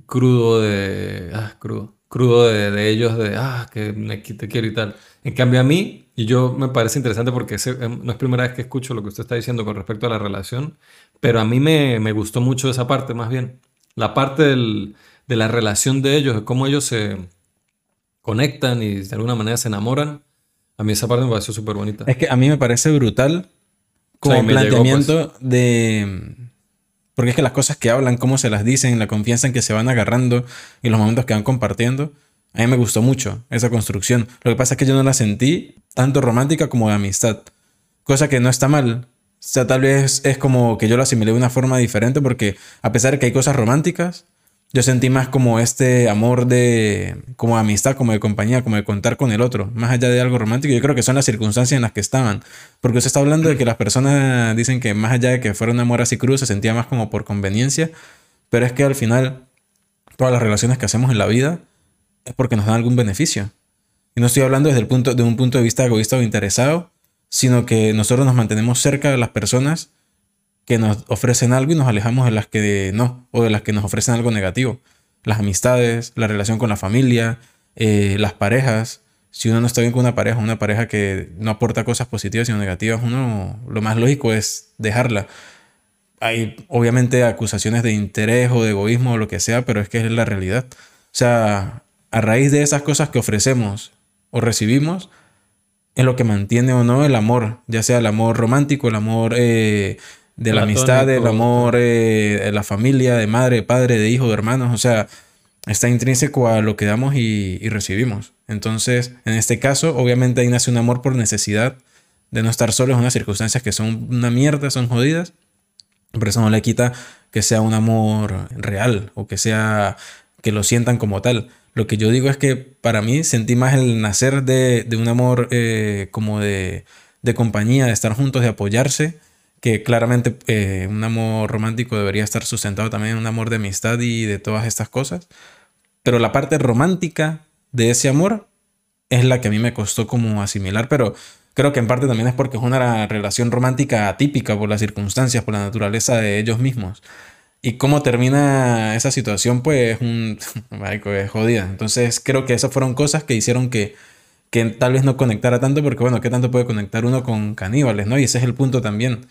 crudo de, ah, crudo, crudo de, de ellos, de, ah, que me, te quiero y tal. En cambio a mí, y yo me parece interesante porque eh, no es primera vez que escucho lo que usted está diciendo con respecto a la relación, pero a mí me, me gustó mucho esa parte más bien. La parte del, de la relación de ellos, de cómo ellos se conectan y de alguna manera se enamoran. A mí esa parte me pareció súper bonita. Es que a mí me parece brutal como O sea, y me llegó, planteamiento de... Porque es que las cosas que hablan, cómo se las dicen, la confianza en que se van agarrando y los momentos que van compartiendo, a mí me gustó mucho esa construcción. Lo que pasa es que yo no la sentí tanto romántica como de amistad. Cosa que no está mal. O sea, tal vez es como que yo lo asimilé de una forma diferente porque a pesar de que hay cosas románticas, yo sentí más como este amor de, como amistad, como de compañía, como de contar con el otro, más allá de algo romántico. Yo creo que son las circunstancias en las que estaban. Porque usted está hablando de que las personas dicen que más allá de que fuera un amor así cruz, se sentía más como por conveniencia. Pero es que al final, todas las relaciones que hacemos en la vida es porque nos dan algún beneficio. Y no estoy hablando desde el punto, de un punto de vista egoísta o interesado, sino que nosotros nos mantenemos cerca de las personas que nos ofrecen algo y nos alejamos de las que no, o de las que nos ofrecen algo negativo. Las amistades, la relación con la familia, eh, las parejas. Si uno no está bien con una pareja, una pareja que no aporta cosas positivas sino negativas, uno lo más lógico es dejarla. Hay obviamente acusaciones de interés o de egoísmo o lo que sea, pero es que es la realidad. O sea, a raíz de esas cosas que ofrecemos o recibimos, es lo que mantiene o no el amor, ya sea el amor romántico, el amor eh, de la amistad, el amor eh, de la familia, de madre, padre, de hijo, de hermanos, o sea, está intrínseco a lo que damos y, y, recibimos. Entonces, en este caso, obviamente ahí nace un amor por necesidad de no estar solos en unas circunstancias que son una mierda, son jodidas, pero eso no le quita que sea un amor real o que sea que lo sientan como tal. Lo que yo digo es que para mí sentí más el nacer de, de un amor eh, como de, de compañía, de estar juntos, de apoyarse, que claramente eh, un amor romántico debería estar sustentado también en un amor de amistad y de todas estas cosas. Pero la parte romántica de ese amor es la que a mí me costó como asimilar, pero creo que en parte también es porque es una relación romántica atípica por las circunstancias, por la naturaleza de ellos mismos. Y cómo termina esa situación, pues, un, es jodida. Entonces, creo que esas fueron cosas que hicieron que, que tal vez no conectara tanto, porque, bueno, ¿qué tanto puede conectar uno con caníbales, no? Y ese es el punto también.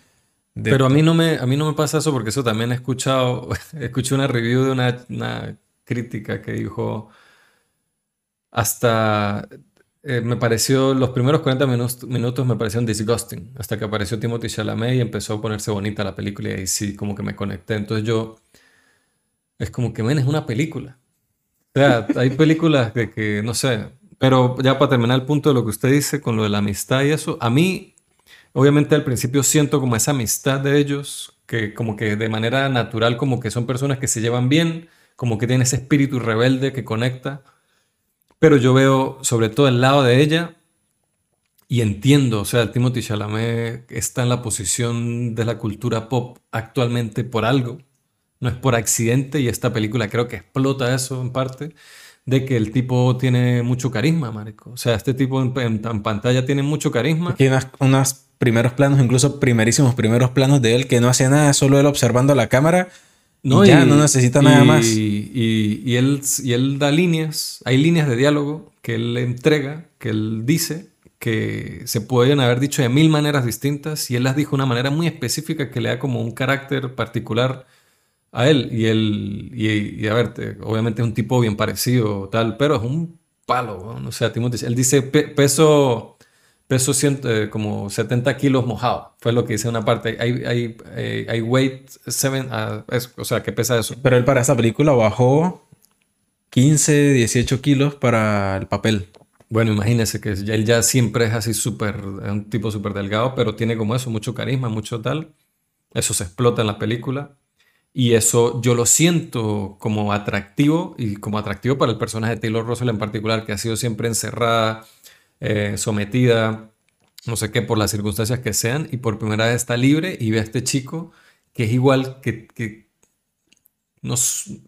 Pero a mí, no me, a mí no me pasa eso, porque eso también he escuchado, escuché una review de una, una crítica que dijo, hasta eh, me pareció, los primeros 40 minutos, minutos me parecieron disgusting, hasta que apareció Timothy Chalamet y empezó a ponerse bonita la película y ahí sí, como que me conecté. Entonces yo, es como que, men, es una película. O sea, hay películas de que, no sé, pero ya para terminar el punto de lo que usted dice con lo de la amistad y eso, a mí, obviamente al principio siento como esa amistad de ellos, que como que de manera natural, como que son personas que se llevan bien, como que tienen ese espíritu rebelde que conecta. Pero yo veo sobre todo el lado de ella y entiendo, o sea, Timothy Chalamet está en la posición de la cultura pop actualmente por algo, no es por accidente y esta película creo que explota eso en parte, de que el tipo tiene mucho carisma, marico. O sea, este tipo en, pantalla tiene mucho carisma. Tiene unos primeros planos, incluso primerísimos primeros planos de él que no hace nada, solo él observando la cámara no, ya no necesita nada más. Y, él, y él da líneas, hay líneas de diálogo que él entrega, que él dice, que se pueden haber dicho de mil maneras distintas y él las dijo de una manera muy específica que le da como un carácter particular a él. Y él, y, a ver, obviamente es un tipo bien parecido, tal, pero es un palo, ¿no? O sea, Timothy, él dice peso peso eh, como 70 kilos mojado. Fue lo que hice en una parte. Hay, hay, eh, hay, weight 7, ah, o sea, que pesa eso. Pero él para esa película bajó 15, 18 kilos para el papel. Bueno, imagínese que él ya siempre es así súper, un tipo súper delgado, pero tiene como eso, mucho carisma, mucho tal. Eso se explota en la película. Y eso yo lo siento como atractivo y como atractivo para el personaje de Taylor Russell en particular, que ha sido siempre encerrada, eh, sometida, no sé qué, por las circunstancias que sean, y por primera vez está libre y ve a este chico que es igual, que, que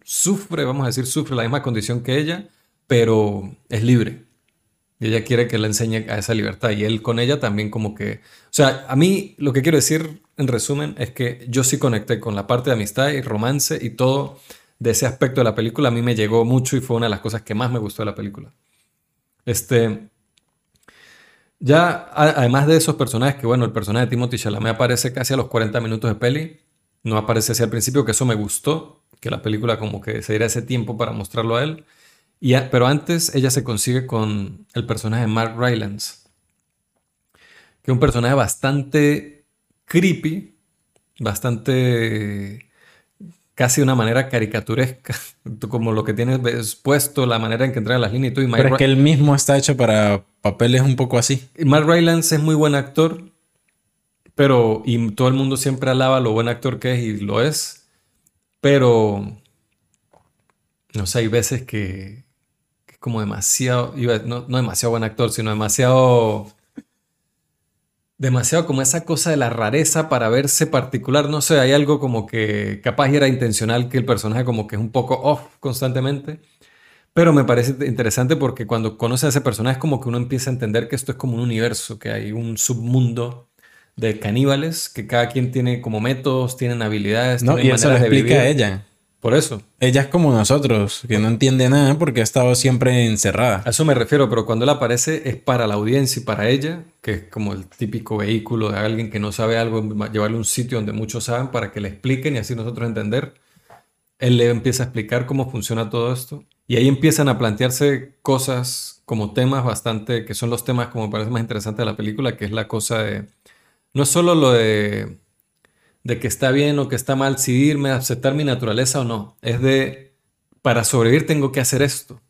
sufre, vamos a decir, sufre la misma condición que ella, pero es libre. Y ella quiere que le enseñe a esa libertad. Y él con ella también como que... O sea, a mí lo que quiero decir en resumen es que yo sí conecté con la parte de amistad y romance y todo de ese aspecto de la película. A mí me llegó mucho y fue una de las cosas que más me gustó de la película. Este, ya, además de esos personajes, que bueno, el personaje de Timothy Chalamet aparece casi a los 40 minutos de peli, no aparece así al principio, que eso me gustó, que la película como que se diera ese tiempo para mostrarlo a él. Y pero antes ella se consigue con el personaje de Mark Rylance, que es un personaje bastante creepy, bastante casi de una manera caricaturesca, como lo que tienes puesto, la manera en que entrega las líneas y todo. Y Pero es que él mismo está hecho para papeles un poco así. Mark Rylance es muy buen actor, pero, y todo el mundo siempre alaba lo buen actor que es y lo es, pero, no sé, hay veces que, es como demasiado, no, no demasiado buen actor, sino demasiado demasiado como esa cosa de la rareza para verse particular. No sé, hay algo como que capaz era intencional que el personaje como que es un poco off constantemente. Pero me parece interesante porque cuando conoce a ese personaje es como que uno empieza a entender que esto es como un universo, que hay un submundo de caníbales, que cada quien tiene como métodos, tienen habilidades. No, y eso lo explica a ella. Por eso. Ella es como nosotros, que no entiende nada porque ha estado siempre encerrada. A eso me refiero, pero cuando él aparece es para la audiencia y para ella, que es como el típico vehículo de alguien que no sabe algo, llevarle a un sitio donde muchos saben para que le expliquen y así nosotros entender. Él le empieza a explicar cómo funciona todo esto. Y ahí empiezan a plantearse cosas como temas bastante, que son los temas como me parece más interesante de la película, que es la cosa de, no es solo lo de de que está bien o que está mal decidirme, aceptar mi naturaleza o no. Es de, para sobrevivir tengo que hacer esto.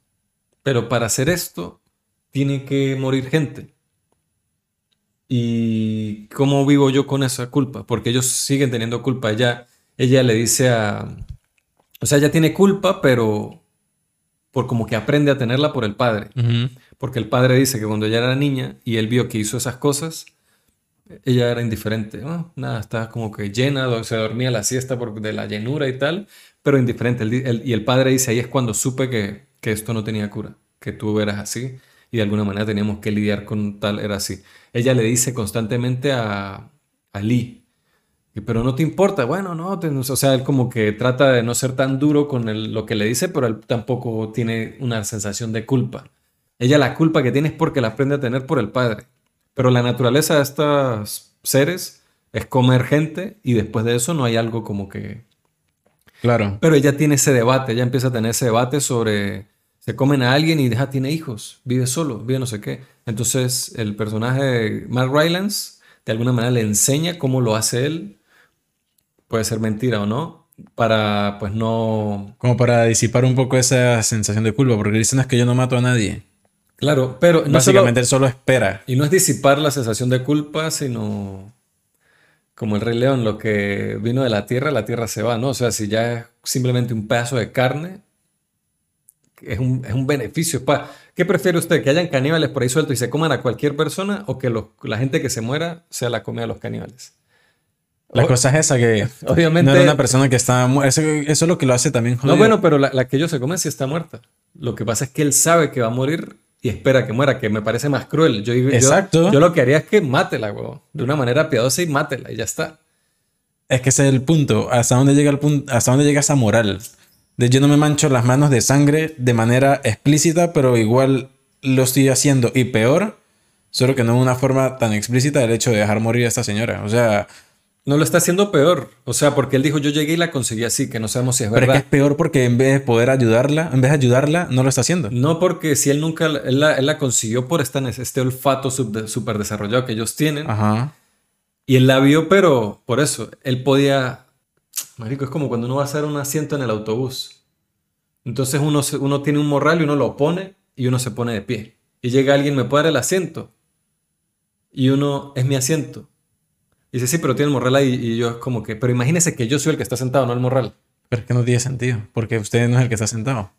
Pero para hacer esto, tiene que morir gente. ¿Y cómo vivo yo con esa culpa? Porque ellos siguen teniendo culpa. Ella, ella le dice a... O sea, ella tiene culpa, pero por como que aprende a tenerla por el padre. Porque el padre dice que cuando ella era niña y él vio que hizo esas cosas, ella era indiferente. Ah, nada, estaba como que llena, se dormía la siesta por, de la llenura y tal, pero indiferente. y el padre dice, ahí es cuando supe que, que esto no tenía cura, que tú eras así y de alguna manera teníamos que lidiar con tal, era así. Ella le dice constantemente a, a Lee, pero no te importa, bueno, no, o sea, él como que trata de no ser tan duro con lo que le dice, pero él tampoco tiene una sensación de culpa. Ella la culpa que tiene es porque la aprende a tener por el padre. Pero la naturaleza de estos seres es comer gente y después de eso no hay algo como que... Claro. Pero ella tiene ese debate, ella empieza a tener ese debate sobre... Se comen a alguien y deja, tiene hijos, vive solo, vive no sé qué. Entonces el personaje Mark Rylance de alguna manera le enseña cómo lo hace él puede ser mentira o no, para pues no... Como para disipar un poco esa sensación de culpa, porque dicen es que yo no mato a nadie. Claro, pero... Básicamente él solo espera. Y no es disipar la sensación de culpa, sino como el rey león, lo que vino de la tierra, la tierra se va, ¿no? O sea, si ya es simplemente un pedazo de carne, es un, es un beneficio. ¿Qué prefiere usted? ¿Que hayan caníbales por ahí sueltos y se coman a cualquier persona o que la gente que se muera sea la comida de los caníbales? La cosa es esa, que obviamente no era una persona que está eso, eso es lo que lo hace también jodido. No, bueno, pero la, que ellos se comen sí está muerta. Lo que pasa es que él sabe que va a morir y espera que muera, que me parece más cruel. Yo, Exacto. Yo, lo que haría es que mátela, güey. De una manera piadosa y mátela y ya está. Es que ese es el punto. ¿Hasta dónde llega el punto? ¿Hasta dónde llega esa moral? De yo no me mancho las manos de sangre de manera explícita, pero igual lo estoy haciendo. Y peor, solo que no de una forma tan explícita el hecho de dejar morir a esta señora. O sea, no lo está haciendo peor. O sea, porque él dijo, yo llegué y la conseguí así, que no sabemos si es verdad. Pero es peor porque en vez de poder ayudarla, en vez de ayudarla, no lo está haciendo. No, porque si él nunca, él la, consiguió por esta, este olfato súper desarrollado que ellos tienen. Ajá. Y él la vio, pero por eso, él podía... Marico, es como cuando uno va a hacer un asiento en el autobús. Entonces uno, uno tiene un morral y uno lo pone y uno se pone de pie. Y llega alguien, me puede dar el asiento. Y uno, es mi asiento y dice, sí, pero tiene el morral ahí. Y yo es como que, pero imagínese que yo soy el que está sentado, no el morral. Pero es que no tiene sentido, porque usted no es el que está sentado.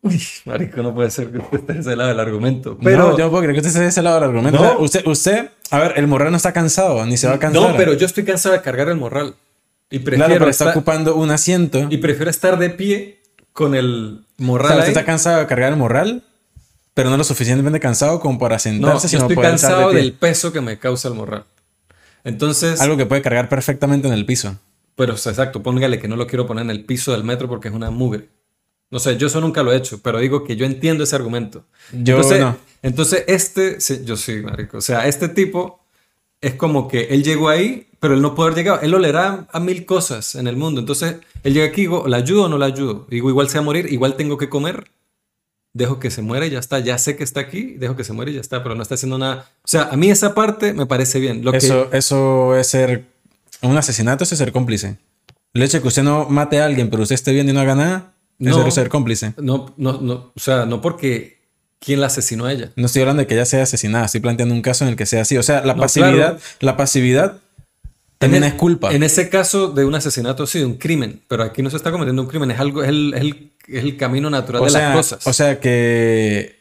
Uy, marico, no puede ser que usted esté de ese lado del argumento. Pero yo no puedo creer que usted esté de ese lado del argumento. No. usted, usted, a ver, el morral no está cansado, ni se va a cansar. No, pero yo estoy cansado de cargar el morral. Y prefiero claro, pero está ocupando un asiento. Y prefiero estar de pie con el morral. O usted está cansado de cargar el morral, pero no lo suficientemente cansado como para sentarse. No, yo estoy cansado del peso que me causa el morral. Entonces... Algo que puede cargar perfectamente en el piso. Pero exacto, póngale que no lo quiero poner en el piso del metro porque es una mugre. No sé, yo eso nunca lo he hecho, pero digo que yo entiendo ese argumento. Yo entonces, no. Entonces, este, yo sí, marico. O sea, este tipo es como que él llegó ahí, pero él no puede haber llegado. Él lo leerá a mil cosas en el mundo. Entonces, él llega aquí digo, ¿la ayudo o no la ayudo? Digo, igual se va a morir, igual tengo que comer dejo que se muera y ya está, ya sé que está aquí, dejo que se muera y ya está, pero no está haciendo nada. O sea, a mí esa parte me parece bien. Lo eso, eso es ser un asesinato, es ser cómplice. El hecho de que usted no mate a alguien, pero usted esté bien y no haga nada, no, es ser cómplice. No, no, no, o sea, no porque quién la asesinó a ella. No estoy hablando de que ella sea asesinada, estoy planteando un caso en el que sea así. O sea, la pasividad, la pasividad también es culpa. En ese caso de un asesinato, sí, de un crimen, pero aquí no se está cometiendo un crimen, es algo, es el, el, camino natural de las cosas. O sea que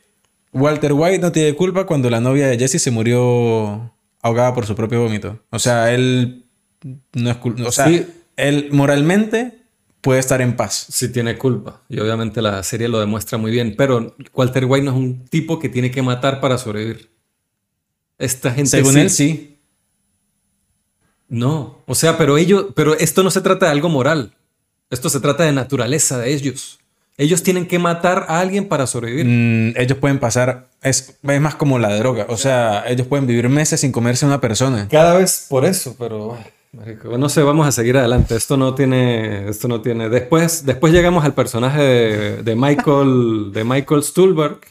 Walter White no tiene culpa cuando la novia de Jesse se murió ahogada por su propio vómito. O sea, él no es culpa. O sea, él moralmente puede estar en paz. Sí tiene culpa. Y obviamente la serie lo demuestra muy bien. Pero Walter White no es un tipo que tiene que matar para sobrevivir. Esta gente Según él sí. No, o sea, pero ellos, pero esto no se trata de algo moral. Esto se trata de naturaleza de ellos. Ellos tienen que matar a alguien para sobrevivir. Mm, ellos pueden pasar, es, es, más como la droga. O sea, ellos pueden vivir meses sin comerse a una persona. Cada vez por eso, pero no sé, vamos a seguir adelante. Esto no tiene, esto no tiene. Después, después llegamos al personaje de, Michael, de Michael Stuhlbarg,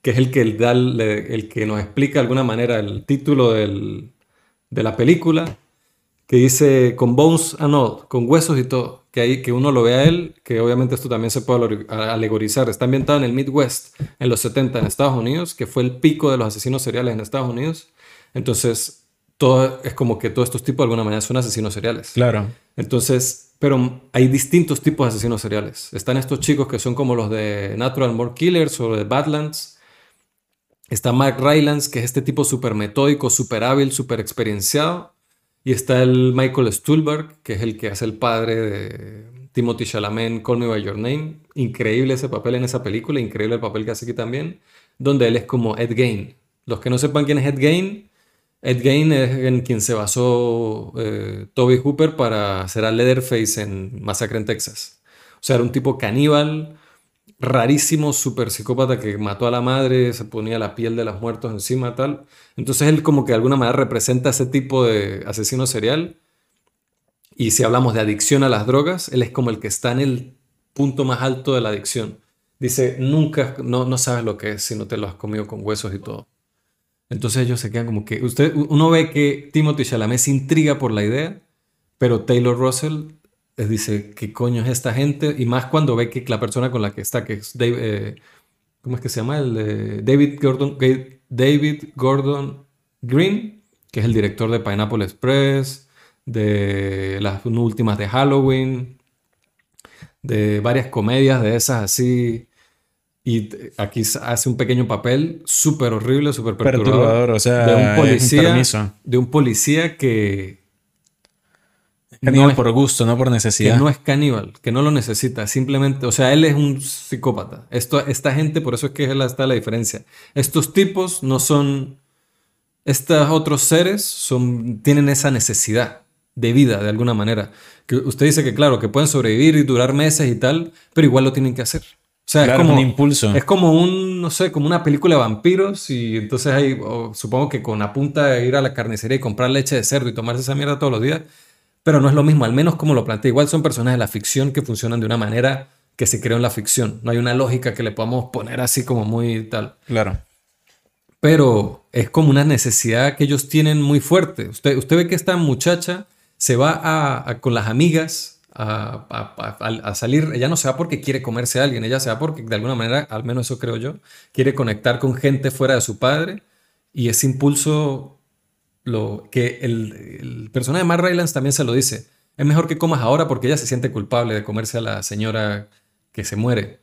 que es el que, el, el que nos explica de alguna manera el título del, de la película que dice con bones and all, con huesos y todo, que ahí que uno lo ve a él, que obviamente esto también se puede alegorizar. Está ambientado en el Midwest, en los 70 en Estados Unidos, que fue el pico de los asesinos seriales en Estados Unidos. Entonces, todo es como que todos estos tipos de alguna manera son asesinos seriales. Claro. Entonces, pero hay distintos tipos de asesinos seriales. Están estos chicos que son como los de Natural Born Killers o de Badlands, Está Mark Rylance, que es este tipo súper metódico, súper hábil, súper experienciado. Y está el Michael Stuhlbarg, que es el que hace el padre de Timothy Chalamet, Call Me By Your Name. Increíble ese papel en esa película, increíble el papel que hace aquí también, donde él es como Ed Gain. Los que no sepan quién es Ed Gain, Ed Gain es en quien se basó eh, Toby Hooper para hacer a Leatherface en Masacre en Texas. O sea, era un tipo caníbal, rarísimo, súper psicópata que mató a la madre, se ponía la piel de los muertos encima, tal. Entonces él como que de alguna manera representa ese tipo de asesino serial. Y si hablamos de adicción a las drogas, él es como el que está en el punto más alto de la adicción. Dice, nunca, no, no sabes lo que es si no te lo has comido con huesos y todo. Entonces ellos se quedan como que, usted, uno ve que Timothy Chalamet se intriga por la idea, pero Taylor Russell dice, ¿qué coño es esta gente? Y más cuando ve que la persona con la que está, que es Dave, eh, ¿cómo es que se llama? El, David, Gordon, David Gordon Green, que es el director de Pineapple Express, de las últimas de Halloween, de varias comedias de esas así. Y aquí hace un pequeño papel súper horrible, súper perturbador. o sea, de un policía, de un policía que Caníbal no por gusto, no por necesidad. Que no es caníbal, que no lo necesita. Simplemente, o sea, él es un psicópata. Esto, esta gente, por eso es que está la diferencia. Estos tipos no son. Estos otros seres son, tienen esa necesidad de vida, de alguna manera. Que usted dice que, claro, que pueden sobrevivir y durar meses y tal, pero igual lo tienen que hacer. O sea, es como un impulso. Es como un, no sé, como una película de vampiros y entonces hay, supongo que con la punta de ir a la carnicería y comprar leche de cerdo y tomarse esa mierda todos los días, pero no es lo mismo, al menos como lo plantea. Igual son personajes de la ficción que funcionan de una manera que se creó en la ficción. No hay una lógica que le podamos poner así como muy tal. Claro. Pero es como una necesidad que ellos tienen muy fuerte. Usted, usted ve que esta muchacha se va a, con las amigas a, a, salir. Ella no se va porque quiere comerse a alguien, ella se va porque de alguna manera, al menos eso creo yo, quiere conectar con gente fuera de su padre. Y ese impulso lo que el, personaje de Mark Rylance también se lo dice. Es mejor que comas ahora porque ella se siente culpable de comerse a la señora que se muere.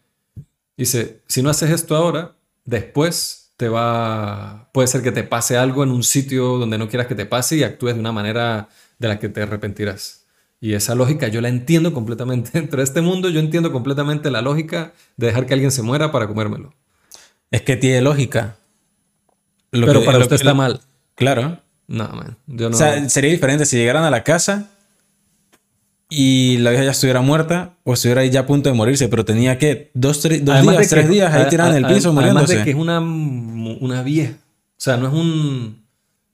Dice, si no haces esto ahora, después te va... Puede ser que te pase algo en un sitio donde no quieras que te pase y actúes de una manera de la que te arrepentirás. Y esa lógica yo la entiendo completamente. Dentro de este mundo yo entiendo completamente la lógica de dejar que alguien se muera para comérmelo. Es que tiene lógica. Pero para usted está mal. Claro. No, man. Yo no... O sea, sería diferente si llegaran a la casa y la vieja ya estuviera muerta o estuviera ahí ya a punto de morirse, pero tenía que dos, dos días, tres días ahí tirada en el piso muriéndose. Además de que es una, una vieja. O sea, no es un.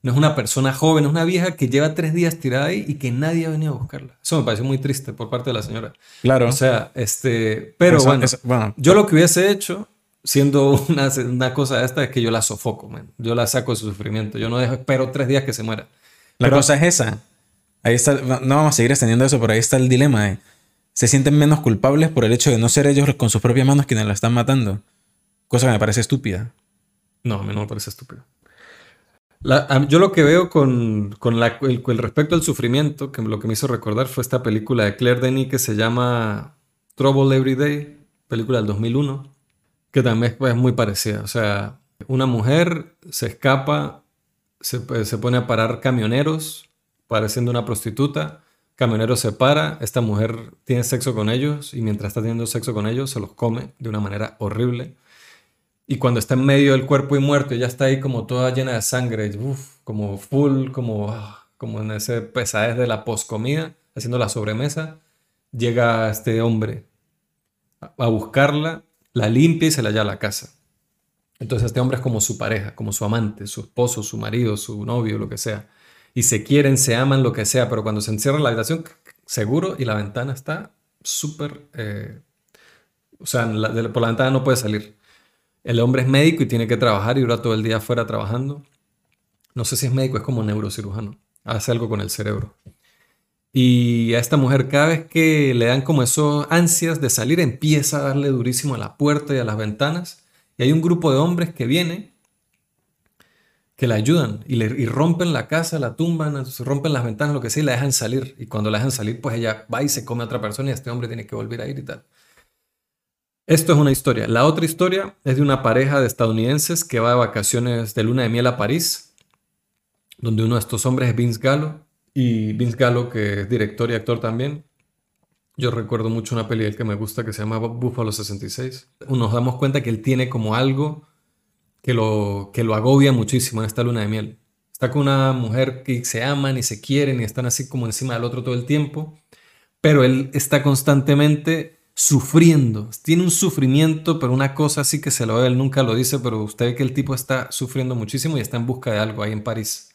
No es una persona joven, es una vieja que lleva tres días tirada ahí y que nadie ha venido a buscarla. Eso me pareció muy triste por parte de la señora. Claro. O sea, este. Pero bueno, bueno, yo lo que hubiese hecho siendo una, una cosa esta es que yo la sofoco, man. Yo la saco de su sufrimiento. Yo no dejo, espero tres días que se muera. La cosa es esa. Ahí está, no vamos a seguir extendiendo eso, pero ahí está el dilema. Se sienten menos culpables por el hecho de no ser ellos con sus propias manos quienes la están matando. Cosa que me parece estúpida. No, a mí no me parece estúpido. yo lo que veo con, con la, el, el, respecto al sufrimiento, que lo que me hizo recordar fue esta película de Claire Denis que se llama Trouble Every Day, película del 2001 que también es muy parecida. O sea, una mujer se escapa, se, pone a parar camioneros, pareciendo una prostituta. Camionero se para, esta mujer tiene sexo con ellos y mientras está teniendo sexo con ellos se los come de una manera horrible. Y cuando está en medio del cuerpo y muerto, ya está ahí como toda llena de sangre, como full, como, ah, como en ese pesadez de la poscomida, haciendo la sobremesa, llega este hombre a buscarla la limpia y se la lleva a la casa. Entonces este hombre es como su pareja, como su amante, su esposo, su marido, su novio, lo que sea. Y se quieren, se aman, lo que sea, pero cuando se encierra en la habitación, seguro, y la ventana está súper... Eh, o sea, por la ventana no puede salir. El hombre es médico y tiene que trabajar y dura todo el día afuera trabajando. No sé si es médico, es como neurocirujano. Hace algo con el cerebro. Y a esta mujer cada vez que le dan como esos ansias de salir, empieza a darle durísimo a la puerta y a las ventanas. Y hay un grupo de hombres que viene, que la ayudan y, le, rompen la casa, la tumban, rompen las ventanas, lo que sea, y la dejan salir. Y cuando la dejan salir, pues ella va y se come a otra persona y este hombre tiene que volver a ir y tal. Esto es una historia. La otra historia es de una pareja de estadounidenses que va de vacaciones de luna de miel a París, donde uno de estos hombres es Vince Gallo, y Vince Gallo, que es director y actor también. Yo recuerdo mucho una peli que me gusta que se llama Buffalo 66. Nos damos cuenta que él tiene como algo que lo, que lo agobia muchísimo en esta luna de miel. Está con una mujer que se aman y se quieren y están así como encima del otro todo el tiempo, pero él está constantemente sufriendo. Tiene un sufrimiento, pero una cosa así que se lo ve, él nunca lo dice, pero usted ve que el tipo está sufriendo muchísimo y está en busca de algo ahí en París.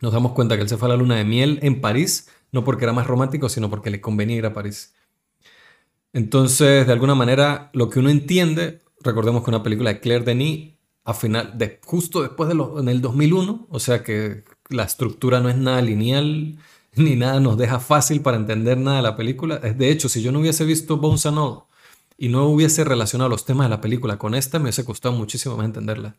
Nos damos cuenta que él se fue a la luna de miel en París, no porque era más romántico, sino porque le convenía ir a París. Entonces, de alguna manera, lo que uno entiende, recordemos que una película de Claire Denis, a final, de, justo después de lo, en el 2001, o sea que la estructura no es nada lineal, ni nada nos deja fácil para entender nada de la película. De hecho, si yo no hubiese visto Bones and All y no hubiese relacionado los temas de la película con esta, me hubiese costado muchísimo más entenderla.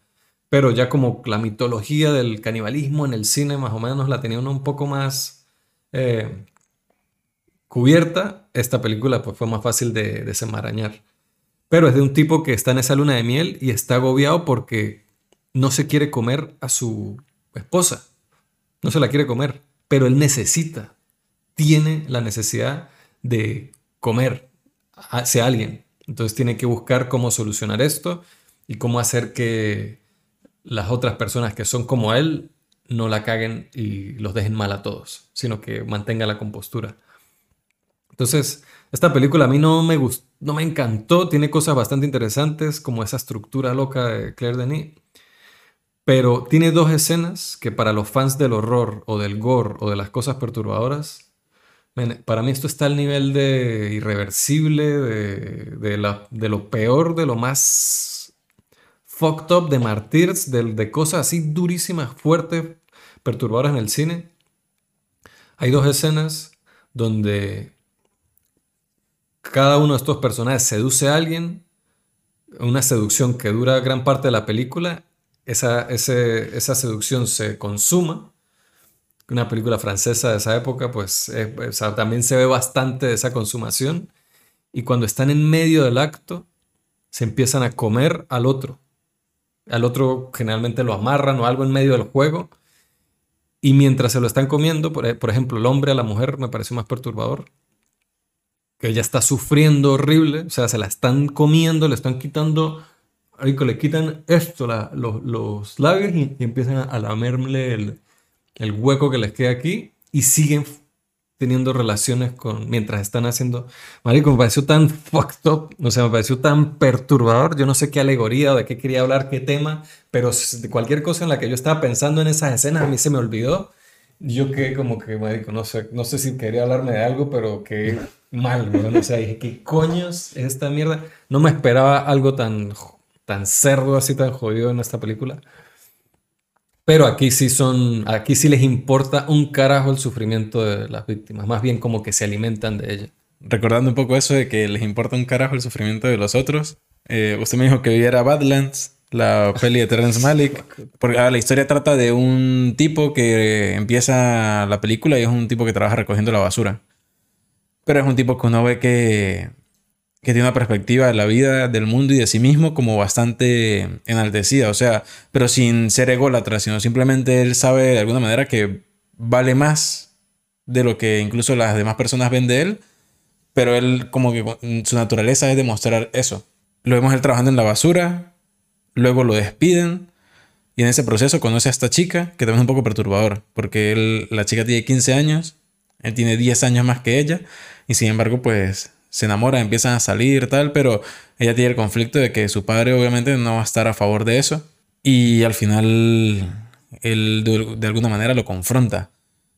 Pero ya como la mitología del canibalismo en el cine más o menos la tenía uno un poco más eh, cubierta, esta película pues fue más fácil de desenmarañar. Pero es de un tipo que está en esa luna de miel y está agobiado porque no se quiere comer a su esposa. No se la quiere comer pero él necesita, tiene la necesidad de comer hacia alguien. Entonces tiene que buscar cómo solucionar esto y cómo hacer que las otras personas que son como él no la caguen y los dejen mal a todos, sino que mantenga la compostura. Entonces, esta película a mí no me gustó, no me encantó, tiene cosas bastante interesantes como esa estructura loca de Claire Denis, pero tiene dos escenas que para los fans del horror o del gore o de las cosas perturbadoras, para mí esto está al nivel de irreversible, de, lo peor, de lo más fucked up, de martyrs, de, de cosas así durísimas, fuertes, perturbadoras en el cine. Hay dos escenas donde cada uno de estos personajes seduce a alguien, una seducción que dura gran parte de la película esa, esa seducción se consuma. Una película francesa de esa época, pues también se ve bastante de esa consumación. Y cuando están en medio del acto, se empiezan a comer al otro. Al otro generalmente lo amarran o algo en medio del juego. Y mientras se lo están comiendo, por, por ejemplo, el hombre a la mujer me pareció más perturbador. Que ella está sufriendo horrible, o sea, se la están comiendo, le están quitando le quitan esto, los, labios y, empiezan a, lamerle el, hueco que les queda aquí y siguen teniendo relaciones con mientras están haciendo. Marico, me pareció tan fucked up, o sea, me pareció tan perturbador. Yo no sé qué alegoría o de qué quería hablar, qué tema, pero cualquier cosa en la que yo estaba pensando en esas escenas, a mí se me olvidó. Yo que como que, marico, no sé, no sé si quería hablarme de algo, pero que mal, ¿no? O sea, dije, ¿qué coños es esta mierda? No me esperaba algo tan tan cerdo, así tan jodido en esta película. Pero aquí sí son, aquí sí les importa un carajo el sufrimiento de las víctimas, más bien como que se alimentan de ella. Recordando un poco eso de que les importa un carajo el sufrimiento de los otros, eh, usted me dijo que viera Badlands, la peli de Terrence Malick, porque ah, la historia trata de un tipo que empieza la película y es un tipo que trabaja recogiendo la basura. Pero es un tipo que uno ve que que tiene una perspectiva de la vida, del mundo y de sí mismo como bastante enaltecida, o sea, pero sin ser ególatra, sino simplemente él sabe de alguna manera que vale más de lo que incluso las demás personas ven de él, pero él como que su naturaleza es demostrar eso. Lo vemos él trabajando en la basura, luego lo despiden y en ese proceso conoce a esta chica, que también es un poco perturbador, porque él, la chica tiene 15 años, él tiene 10 años más que ella, y sin embargo pues se enamoran, empiezan a salir, tal, pero ella tiene el conflicto de que su padre obviamente no va a estar a favor de eso. Y al final él de, alguna manera lo confronta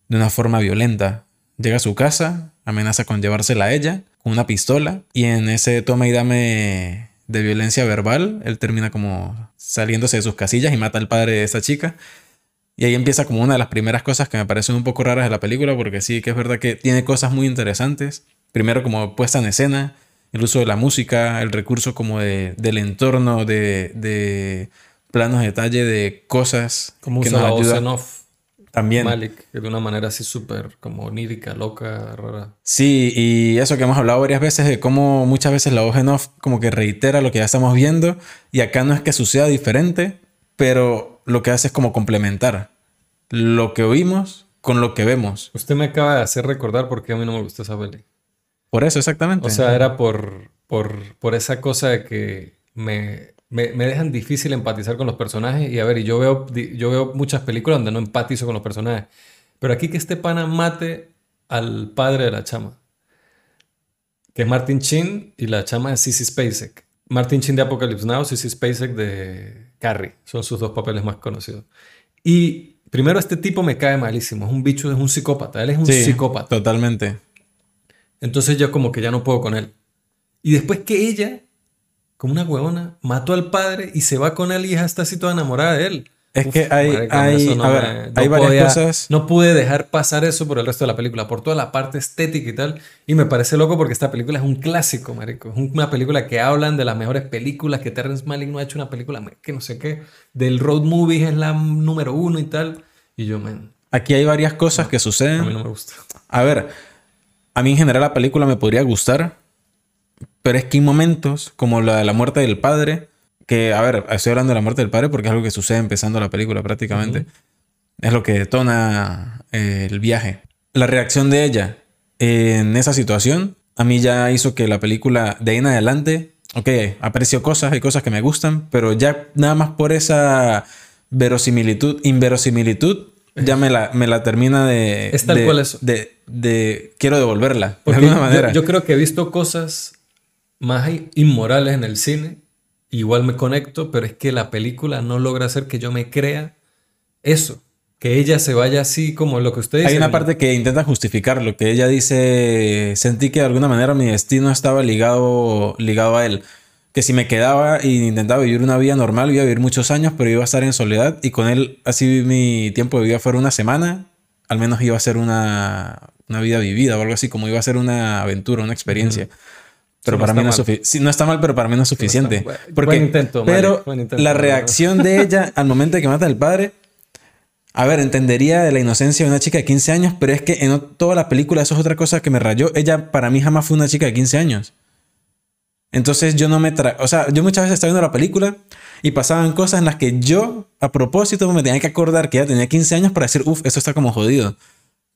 de una forma violenta. Llega a su casa, amenaza con llevársela a ella con una pistola y en ese toma y dame de violencia verbal, él termina como saliéndose de sus casillas y mata al padre de esa chica. Y ahí empieza como una de las primeras cosas que me parecen un poco raras de la película, porque sí que es verdad que tiene cosas muy interesantes. Primero como puesta en escena, el uso de la música, el recurso como de, del entorno, de, de planos de detalle, de cosas como que nos ayudan. También. Malik, de una manera así súper como onírica, loca, rara. Sí, y eso que hemos hablado varias veces de cómo muchas veces la voz en off como que reitera lo que ya estamos viendo y acá no es que suceda diferente, pero lo que hace es como complementar lo que oímos con lo que vemos. Usted me acaba de hacer recordar por qué a mí no me gustó esa peli. Por eso, exactamente. O sea, era por, por, por esa cosa de que me, me, me dejan difícil empatizar con los personajes. Y a ver, y yo veo, yo veo muchas películas donde no empatizo con los personajes. Pero aquí que este pana mate al padre de la chama, que es Martin Chin y la chama es Sissy Spacek. Martin Chin de Apocalypse Now, Sissy Spacek de Carrie. Son sus dos papeles más conocidos. Y primero este tipo me cae malísimo. Es un bicho, es un psicópata. Él es un Sí, psicópata. Totalmente. Entonces yo como que ya no puedo con él. Y después que ella, como una huevona, mató al padre y se va con él y ella está así toda enamorada de él. Es que hay- marica, hay- no a ver, me- hay no varias podía- cosas- No pude dejar pasar eso por el resto de la película, por toda la parte estética y tal. Y me parece loco porque esta película es un clásico, marico. Es una película que hablan de las mejores películas, que Terrence Malick no ha hecho una película que no sé qué. Del road movie es la número uno y tal. Y yo, man, Aquí hay varias cosas que a mí suceden. no me gusta. A ver, a mí en general la película me podría gustar, pero es que hay momentos como la de la muerte del padre, que, a ver, estoy hablando de la muerte del padre porque es algo que sucede empezando la película prácticamente. Es lo que detona eh, el viaje. La reacción de ella en esa situación a mí ya hizo que la película de ahí en adelante, ok, aprecio cosas, hay cosas que me gustan, pero ya nada más por esa verosimilitud, inverosimilitud, ya me la, me la termina de... Es tal de- cual eso. De, de- quiero devolverla, Porque de alguna yo- manera. Yo, creo que he visto cosas más inmorales en el cine. Igual me conecto, pero es que la película no logra hacer que yo me crea eso. Que ella se vaya así como lo que usted dice. Hay una parte que intenta justificarlo, que ella dice, sentí que de alguna manera mi destino estaba ligado, ligado a él. Que si me quedaba e intentaba vivir una vida normal, iba a vivir muchos años, pero iba a estar en soledad. Y con él, así mi tiempo de vida fuera una semana, al menos iba a ser una, una vida vivida o algo así, como iba a ser una aventura, una experiencia. Pero no para mí está no es suficiente. Sí, no está mal, pero para mí no es suficiente. Porque, buen intento, Mario, pero buen intento, la reacción de ella al momento de que mata al padre a ver, entendería de la inocencia de una chica de 15 años, pero es que en toda la película eso es otra cosa que me rayó. Ella para mí jamás fue una chica de 15 años. Entonces yo no me tra... O sea, yo muchas veces estaba viendo la película y pasaban cosas en las que yo, a propósito, me tenía que acordar que ella tenía 15 años para decir, uff, esto está como jodido.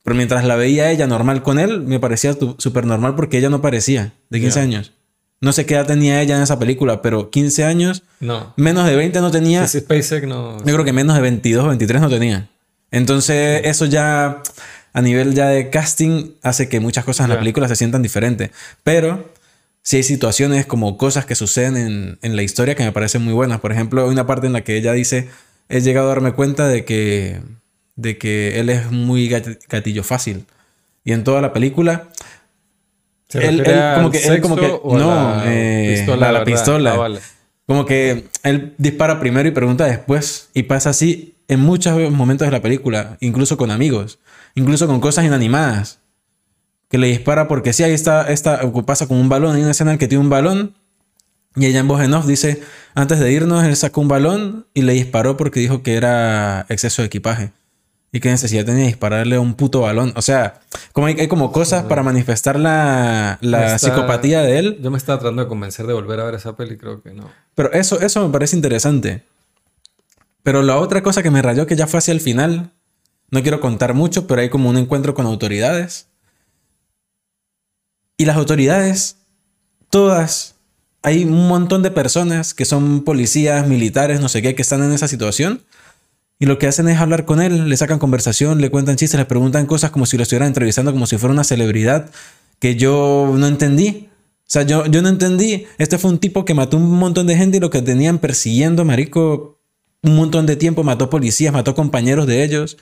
Pero mientras la veía ella normal con él, me parecía súper normal porque ella no parecía de 15 Ya. años. No sé qué edad tenía ella en esa película, pero 15 años, No. menos de 20 no tenía. Sí, SpaceX no. Yo creo que menos de 22 o 23 no tenía. Entonces, eso ya a nivel ya de casting hace que muchas cosas en la película se sientan diferentes. Pero sí hay situaciones como cosas que suceden en, en la historia que me parecen muy buenas. Por ejemplo, hay una parte en la que ella dice, he llegado a darme cuenta de que, de que él es muy gat- gatillo fácil. Y en toda la película, ¿Se él- él como que- él como que- no, la eh, pistola, la ¿verdad? pistola. Ah, vale. como que él dispara primero y pregunta después. Y pasa así en muchos momentos de la película, incluso con amigos, incluso con cosas inanimadas. Que le dispara porque sí, ahí está, está pasa con un balón. Hay una escena en que tiene un balón y ella en voz en off dice, antes de irnos, él sacó un balón y le disparó porque dijo que era exceso de equipaje. Y que necesidad tenía de dispararle a un puto balón. O sea, como hay, hay como cosas para manifestar la, la está- psicopatía de él. Yo me estaba tratando de convencer de volver a ver esa peli, creo que no. Pero eso, eso me parece interesante. Pero la otra cosa que me rayó que ya fue hacia el final, no quiero contar mucho, pero hay como un encuentro con autoridades. Y las autoridades, todas, hay un montón de personas que son policías, militares, no sé qué, que están en esa situación. Y lo que hacen es hablar con él, le sacan conversación, le cuentan chistes, le preguntan cosas como si lo estuvieran entrevistando, como si fuera una celebridad que yo no entendí. O sea, yo, yo no entendí. Este fue un tipo que mató un montón de gente y lo que tenían persiguiendo, marico, un montón de tiempo, mató policías, mató compañeros de ellos.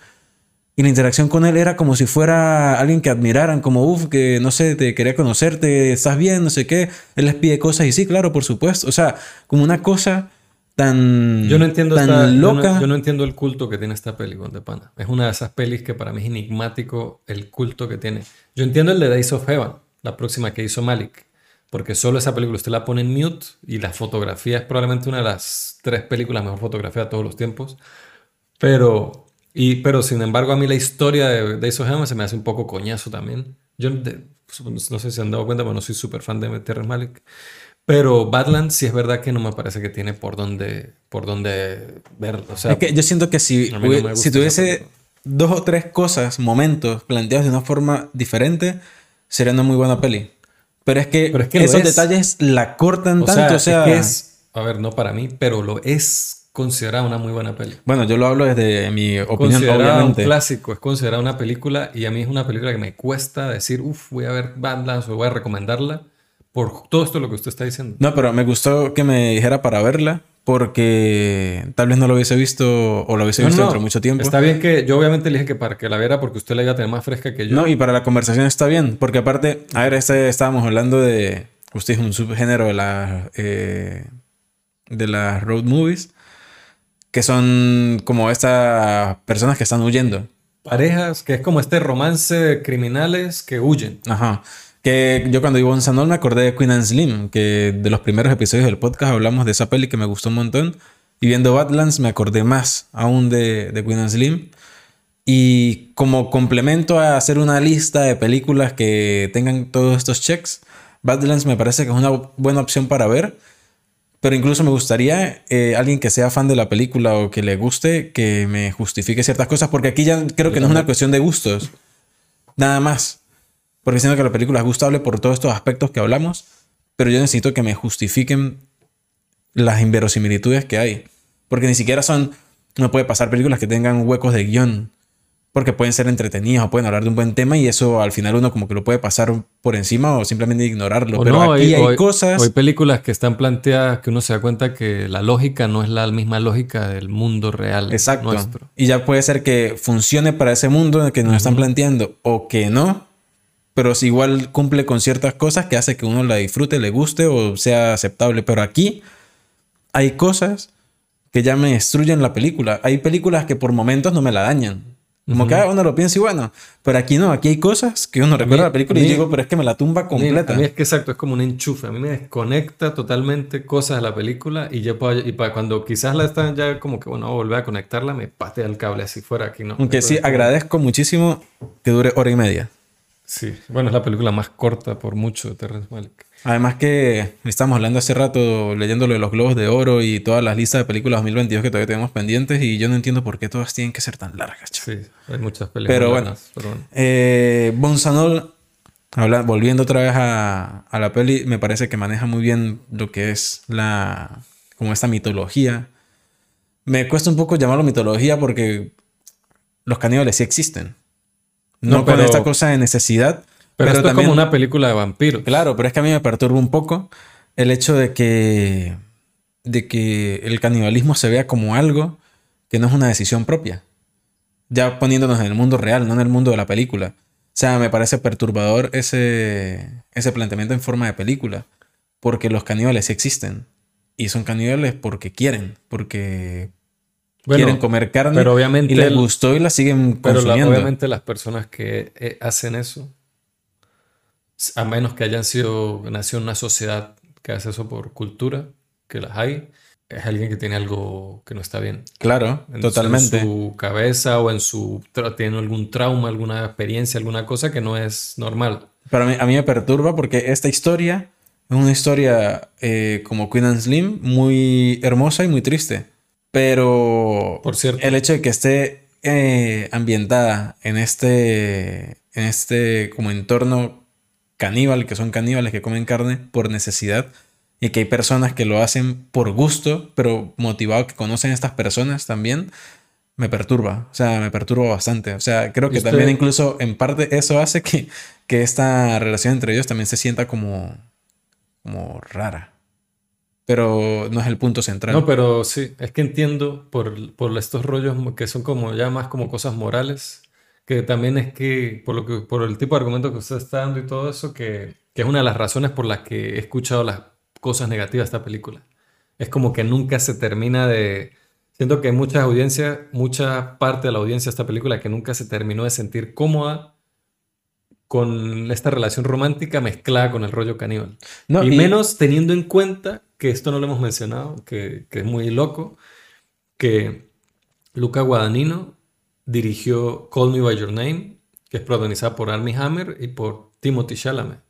Y la interacción con él era como si fuera alguien que admiraran, como, uff, que no sé, te quería conocerte, estás bien, no sé qué. Él les pide cosas y sí, claro, por supuesto. O sea, como una cosa tan, Yo no entiendo tan esta- yo no- loca. Yo no, entiendo el culto que tiene esta peli, de pana. Es una de esas pelis que para mí es enigmático el culto que tiene. Yo entiendo el de Days of Heaven, la próxima que hizo Malik. Porque solo esa película usted la pone en mute y la fotografía es probablemente una de las tres películas mejor fotografiadas de todos los tiempos. Pero Y, pero sin embargo, a mí la historia de, de esos gemas se me hace un poco coñazo también. Yo de- no sé si se han dado cuenta, pero no soy súper fan de Terrence Malick. Pero Badlands sí es verdad que no me parece que tiene por dónde, por dónde ver. O sea, es que yo siento que si, no si tuviese dos o tres cosas, momentos planteados de una forma diferente, sería una muy buena peli. Pero es que, Pero es que esos es. detalles la cortan o tanto, sea, o sea... es que es, a ver, no para mí, pero lo es considerada una muy buena peli. Bueno, yo lo hablo desde mi opinión, considerada obviamente. un clásico, es considerada una película y a mí es una película que me cuesta decir, uff, voy a ver Badlands o voy a recomendarla por todo esto lo que usted está diciendo. No, pero me gustó que me dijera para verla, porque tal vez no lo hubiese visto o lo hubiese No, visto no, dentro de mucho tiempo. Está bien que yo obviamente le dije que para que la viera porque usted la iba a tener más fresca que yo. No, y para la conversación está bien, porque aparte, a ver, este, estábamos hablando de, usted es un subgénero de las eh, de las road movies, que son como estas personas que están huyendo. Parejas, que es como este romance de criminales que huyen. Ajá. Que yo cuando iba a Sanol me acordé de Queen and Slim, que de los primeros episodios del podcast hablamos de esa peli que me gustó un montón. Y viendo Badlands me acordé más aún de, de Queen and Slim. Y como complemento a hacer una lista de películas que tengan todos estos checks, Badlands me parece que es una buena opción para ver. Pero incluso me gustaría eh, alguien que sea fan de la película o que le guste que me justifique ciertas cosas, porque aquí ya creo que no es una cuestión de gustos. Nada más. Porque siento que la película es gustable por todos estos aspectos que hablamos, pero yo necesito que me justifiquen las inverosimilitudes que hay. Porque ni siquiera son. No puede pasar películas que tengan huecos de guion. Porque pueden ser entretenidas o pueden hablar de un buen tema y eso al final uno como que lo puede pasar por encima o simplemente ignorarlo. O pero no, aquí hay, o cosas. hay películas que están planteadas que uno se da cuenta que la lógica no es la misma lógica del mundo real Exacto. nuestro. Y ya puede ser que funcione para ese mundo en el que nos están planteando o que no, pero si igual cumple con ciertas cosas que hace que uno la disfrute, le guste o sea aceptable. Pero aquí hay cosas que ya me destruyen la película. Hay películas que por momentos no me la dañan. Como que ah, uno lo piensa y bueno, pero aquí no, aquí hay cosas que uno recuerda la película y mí- digo, pero es que me la tumba mí- completa. A mí es que exacto, es como un enchufe. A mí me desconecta totalmente cosas de la película y yo puedo- y para cuando quizás la están ya como que bueno, voy a volver a conectarla, me patea el cable así fuera aquí, ¿no? Aunque sí, agradezco muchísimo que dure hora y media. Sí, bueno, es la película más corta por mucho de Terrence Malick. Además que estamos hablando hace rato, leyendo lo de los Globos de Oro y todas las listas de películas 2022 que todavía tenemos pendientes y yo no entiendo por qué todas tienen que ser tan largas. Sí, hay muchas películas. Pero bueno, pero bueno. Eh, Bonsanol, habla- volviendo otra vez a, a la peli, me parece que maneja muy bien lo que es la, como esta mitología. Me cuesta un poco llamarlo mitología porque los caníbales sí existen. No, No, con pero- esta cosa de necesidad. Pero, pero esto también- es como una película de vampiros. Claro, pero es que a mí me perturba un poco el hecho de que, de que el canibalismo se vea como algo que no es una decisión propia. Ya poniéndonos en el mundo real, no en el mundo de la película. O sea, me parece perturbador ese, ese planteamiento en forma de película. Porque los caníbales sí existen. Y son caníbales porque quieren. Porque Bueno, quieren comer carne. pero obviamente y les el- gustó y la siguen Pero la- consumiendo. obviamente las personas que eh, hacen eso, a menos que hayan sido, nacido en una sociedad que hace eso por cultura, que las hay, es alguien que tiene algo que no está bien. Claro, En, totalmente. En su cabeza o en su... Tiene algún trauma, alguna experiencia, alguna cosa que no es normal. Pero a mí, a mí me perturba porque esta historia es una historia eh, como Queen and Slim, muy hermosa y muy triste. Pero Por cierto. el hecho de que esté eh, ambientada en este, en este como entorno caníbal, que son caníbales que comen carne por necesidad, y que hay personas que lo hacen por gusto, pero motivado que conocen a estas personas también, me perturba. O sea, me perturba bastante. O sea, creo ¿Y que usted- también incluso en parte eso hace que, que esta relación entre ellos también se sienta como, como rara. Pero no es el punto central. No, pero sí, es que entiendo por, por estos rollos que son como ya más como cosas morales, que también es que por, lo que, por el tipo de argumento que usted está dando y todo eso, que, que es una de las razones por las que he escuchado las cosas negativas de esta película. Es como que nunca se termina de... Siento que hay muchas audiencias, mucha parte de la audiencia de esta película que nunca se terminó de sentir cómoda con esta relación romántica mezclada con el rollo caníbal. No, y, y- menos teniendo en cuenta que esto no lo hemos mencionado, que, es muy loco, que Luca Guadagnino dirigió Call Me By Your Name, que es protagonizada por Armie Hammer y por Timothy Chalamet.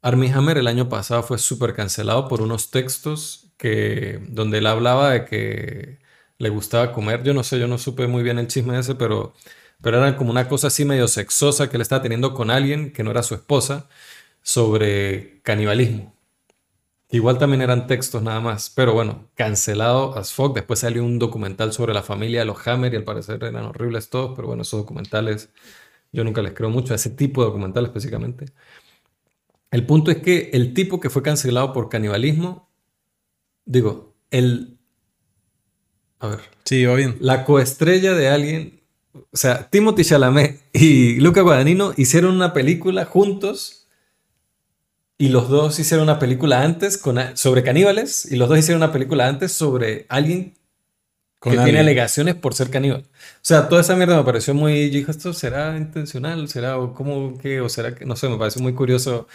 Armie Hammer el año pasado fue súper cancelado por unos textos que, donde él hablaba de que le gustaba comer. Yo no sé, yo no supe muy bien el chisme ese, pero, pero era como una cosa así medio sexosa que él estaba teniendo con alguien que no era su esposa sobre canibalismo. Igual también eran textos nada más, pero bueno, cancelado as fuck. Después salió un documental sobre la familia de los Hammer y al parecer eran horribles todos, pero bueno, esos documentales yo nunca les creo mucho a ese tipo de documental específicamente. El punto es que el tipo que fue cancelado por canibalismo, digo, el... A ver. Sí, va bien. La coestrella de alguien, o sea, Timothy Chalamet y Luca Guadagnino hicieron una película juntos y los dos hicieron una película antes con, sobre caníbales y los dos hicieron una película antes sobre alguien que tiene alegaciones por ser caníbal. O sea, toda esa mierda me pareció muy... Yo dije, ¿esto será intencional? ¿Será o cómo que? ¿O será que...? No sé, me parece muy curioso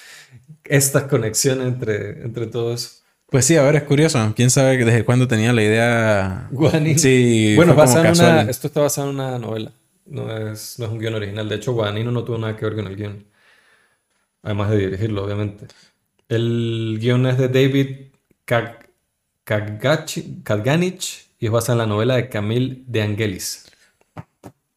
esta conexión entre, entre todos. Pues sí, a ver, es curioso. ¿Quién sabe desde cuándo tenía la idea? Guadagnino. Sí, bueno, una, esto está basado en una novela. No es, no es un guion original. De hecho, Guadagnino no tuvo nada que ver con el guion. Además de dirigirlo, obviamente. El guion es de David Kadganich y es basado en la novela de Camille de Angelis.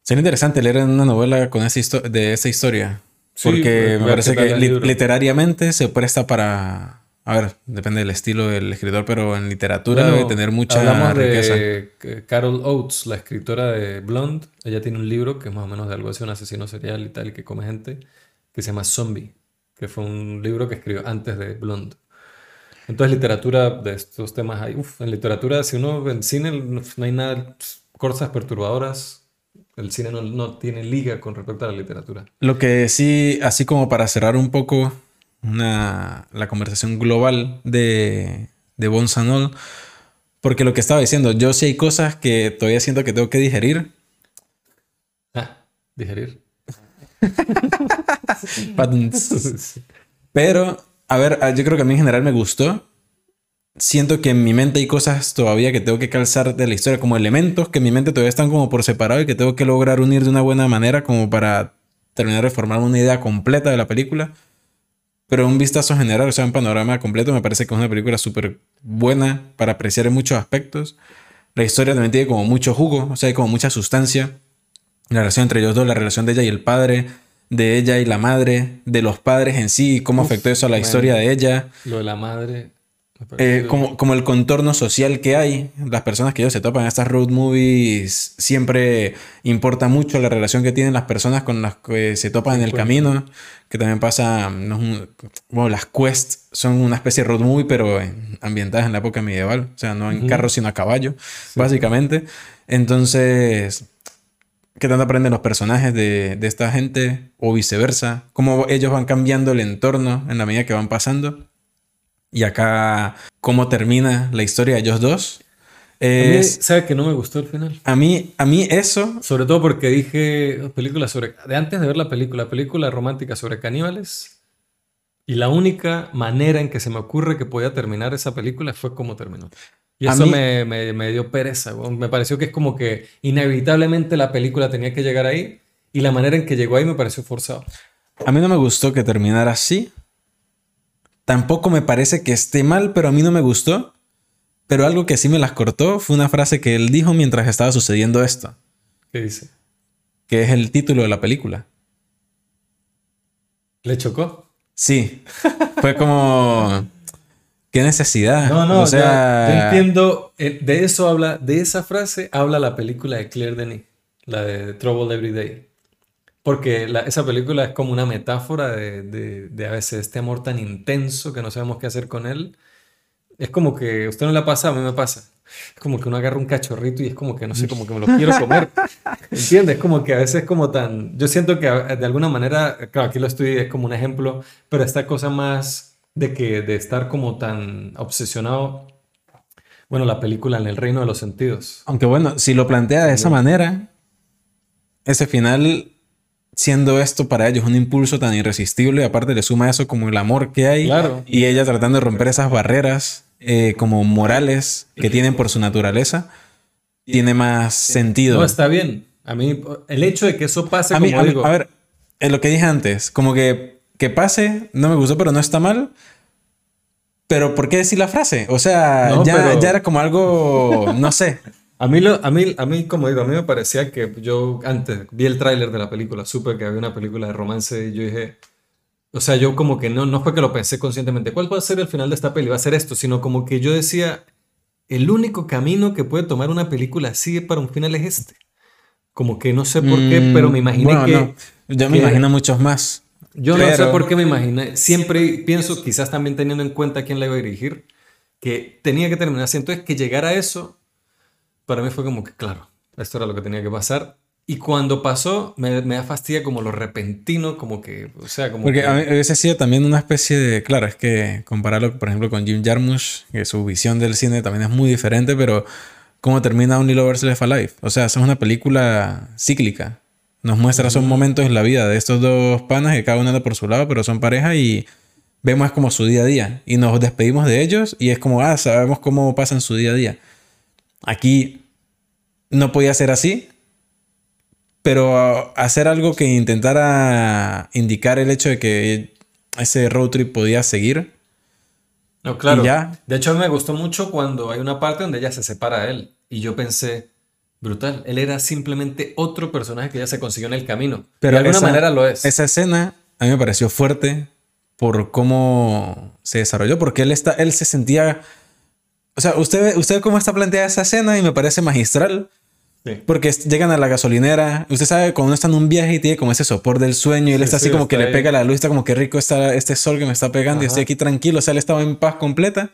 Sería interesante leer una novela con esa de esa historia. porque me parece que literariamente se presta para. A ver, depende del estilo del escritor, pero en literatura debe tener mucha hablamos de Carol Oates, la escritora de Blonde. Ella tiene un libro que es más o menos de algo así, un asesino serial y tal, y que come gente, que se llama Zombie que fue un libro que escribió antes de Blonde. Entonces, literatura de estos temas hay. Uf, en literatura, si uno en cine no, hay nada, cosas perturbadoras. El cine no, tiene liga con respecto a la literatura. Lo que sí, así como para cerrar un poco una, la conversación global de, de Bonsanol, porque lo que estaba diciendo, yo sí hay cosas que todavía siento que tengo que digerir. Ah, digerir. Pero, a ver, ah, yo creo que a mí en general me gustó. Siento que en mi mente hay cosas todavía que tengo que calzar de la historia, como elementos que en mi mente todavía están como por separado y que tengo que lograr unir de una buena manera como para terminar de formar una idea completa de la película. Pero un vistazo general, o sea, un panorama completo, me parece que es una película súper buena para apreciar en muchos aspectos. La historia también tiene como mucho jugo, o sea, hay como mucha sustancia la relación entre ellos dos, la relación de ella y el padre, de ella y la madre, de los padres en sí, cómo afectó eso a la historia de ella. Lo de la madre. Eh, como, como, el contorno social que hay, las personas que ellos se topan en estas road movies, siempre importa mucho la relación que tienen las personas con las que se topan en el camino, que también pasa, bueno, las quests son una especie de road movie, pero ambientadas en la época medieval, o sea, no en carros sino a caballo, básicamente. Entonces, qué tanto aprenden los personajes de, esta gente o viceversa, cómo ellos van cambiando el entorno en la medida que van pasando. Y acá, cómo termina la historia de ellos dos. ¿Sabes que no me gustó el final? A mí, a mí eso... Sobre todo porque dije película sobre... De antes de ver la película, película romántica sobre caníbales. Y la única manera en que se me ocurre que podía terminar esa película fue como terminó. Y eso me, me, dio pereza. Me pareció que es como que inevitablemente la película tenía que llegar ahí y la manera en que llegó ahí me pareció forzado. A mí no me gustó que terminara así. Tampoco me parece que esté mal, pero a mí no me gustó. Pero algo que sí me las cortó fue una frase que él dijo mientras estaba sucediendo esto. ¿Qué dice? Que es el título de la película. ¿Le chocó? Sí. Fue como... ¿Qué necesidad? No, no, o sea... yo entiendo. Eh, de eso habla, de esa frase habla la película de Claire Denis, la de Trouble Every Day. Porque esa película es como una metáfora de, de, a veces este amor tan intenso que no sabemos qué hacer con él. Es como que usted no la pasa, a mí me pasa. Es como que uno agarra un cachorrito y es como que no sé, como que me lo quiero comer. ¿Entiendes? Como que a veces es como tan. Yo siento que de alguna manera, claro, aquí lo estoy, es como un ejemplo, pero esta cosa más de que de estar como tan obsesionado bueno, la película en el reino de los sentidos. Aunque bueno, si lo plantea de esa manera, ese final, siendo esto para ellos un impulso tan irresistible, aparte le suma eso como el amor que hay, y ella tratando de romper esas barreras eh, como morales que tienen por su naturaleza, tiene más sentido. No, está bien, A mí, el hecho de que eso pase, A como mí, a, ver, en lo que dije antes, como que que pase, no me gustó, pero no está mal. Pero ¿por qué decir la frase? O sea, No, ya, pero- ya era como algo, no sé. A mí, lo, a, mí, a mí, como digo, a mí me parecía que yo antes vi el tráiler de la película, supe que había una película de romance y yo dije, o sea, yo como que no, no fue que lo pensé conscientemente, ¿cuál va a ser el final de esta peli? Va a ser esto, sino como que yo decía, el único camino que puede tomar una película así para un final es este. Como que no sé por qué, Mm, pero me imaginé bueno, que... no. Yo me que- imagino muchos más. Yo no sé por qué me imaginé. Siempre pienso, quizás también teniendo en cuenta quién la iba a dirigir, que tenía que terminar así. Entonces, que llegara a eso, para mí fue como que, claro, esto era lo que tenía que pasar. Y cuando pasó, me, me da fastidia como lo repentino, como que, o sea, como Porque que- a mí hubiese sido también una especie de. Claro, es que compararlo, por ejemplo, con Jim Jarmusch, que su visión del cine también es muy diferente, pero cómo termina Only Lovers Left Alive. O sea, es una película cíclica. Nos muestra esos momentos en la vida de estos dos panas que cada uno anda por su lado, pero son pareja y vemos como su día a día. Y nos despedimos de ellos y es como, ah, sabemos cómo pasan su día a día. Aquí no podía ser así, pero hacer algo que intentara indicar el hecho de que ese road trip podía seguir. No, claro. Ya. De hecho, me gustó mucho cuando hay una parte donde ella se separa de él. Y yo pensé, brutal, él era simplemente otro personaje que ella se consiguió en el camino. Pero de alguna esa- manera lo es. Esa escena a mí me pareció fuerte por cómo se desarrolló, porque él, está, él se sentía... O sea, usted, ve- usted cómo está planteada esa escena y me parece magistral. Sí. Porque llegan a la gasolinera. Usted sabe, cuando uno está en un viaje y tiene como ese sopor del sueño y él Sí, está así sí, como que está le ahí. pega la luz, está como que rico está este sol que me está pegando y estoy aquí tranquilo. O sea, él estaba en paz completa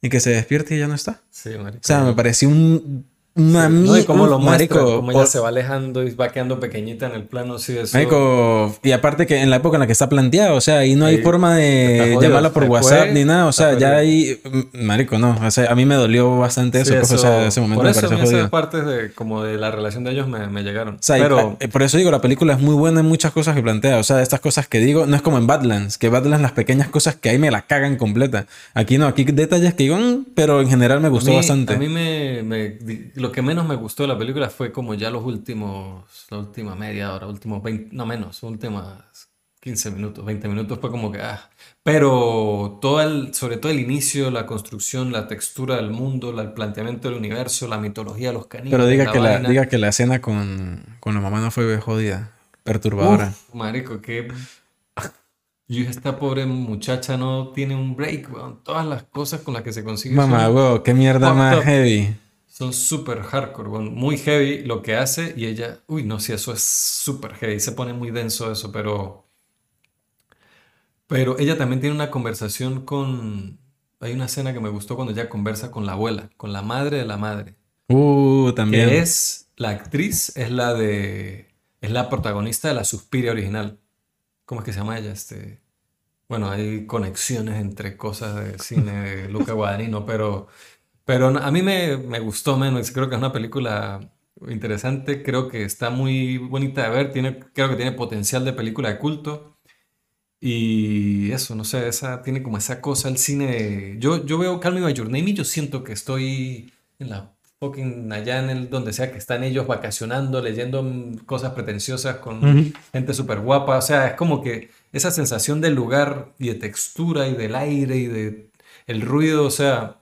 y que se despierte y ya no está. Sí. O sea, me pareció un, una No, y cómo un- lo muestra, marico, cómo ella o- se va alejando y va quedando pequeñita en el plano, sí, eso. Marico, y aparte que en la época en la que está planteado, o sea, ahí no hay forma de llamarla por WhatsApp ni nada, o sea, ya ahí, mm, marico, no, o sea, a mí me dolió bastante Sí, eso, pues, o sea, ese momento por me eso a pareció esas partes de, como de la relación de ellos me, me llegaron. O sea, y- Pero, eh, por eso digo, la película es muy buena en muchas cosas que plantea. O sea, estas cosas que digo, no es como en Badlands, que Badlands las pequeñas cosas que ahí me la cagan completa. Aquí no, aquí detalles que digo, "Mm", pero en general me a gustó mí, bastante. a mí me, me- lo que menos me gustó de la película fue como ya los últimos, la última media hora, últimos 20, no menos, últimas 15 minutos, 20 minutos fue como que, ah, pero todo el, sobre todo el inicio, la construcción, la textura del mundo, la- el planteamiento del universo, la mitología, los caníbales, pero diga la que, la, diga que la escena con, con la mamá no fue jodida, perturbadora. Uf, marico, que dije, esta pobre muchacha no tiene un break, weón. Todas las cosas con las que se consigue Mamá, huevo, qué mierda más heavy. Son súper hardcore. Muy heavy lo que hace y ella, uy, no, sí, eso es súper heavy, se pone muy denso eso, pero, pero ella también tiene una conversación con, hay una escena que me gustó cuando ella conversa con la abuela, con la madre de la madre. Uh, también. Que es, la actriz es la de, es la protagonista de la Suspiria original. ¿Cómo es que se llama ella? Este, bueno, hay conexiones entre cosas de cine de Luca Guadagnino, pero, pero a mí me, me gustó menos. Creo que es una película interesante, creo que está muy bonita de ver, tiene, creo que tiene potencial de película de culto. Y eso, no sé, esa tiene como esa cosa el cine. Yo, yo veo Call Me By Your Name y yo siento que estoy en la fucking allá en el donde sea que están ellos vacacionando, leyendo cosas pretenciosas con Ujú. gente súper guapa. O sea, es como que esa sensación del lugar y de textura y del aire y de el ruido. O sea,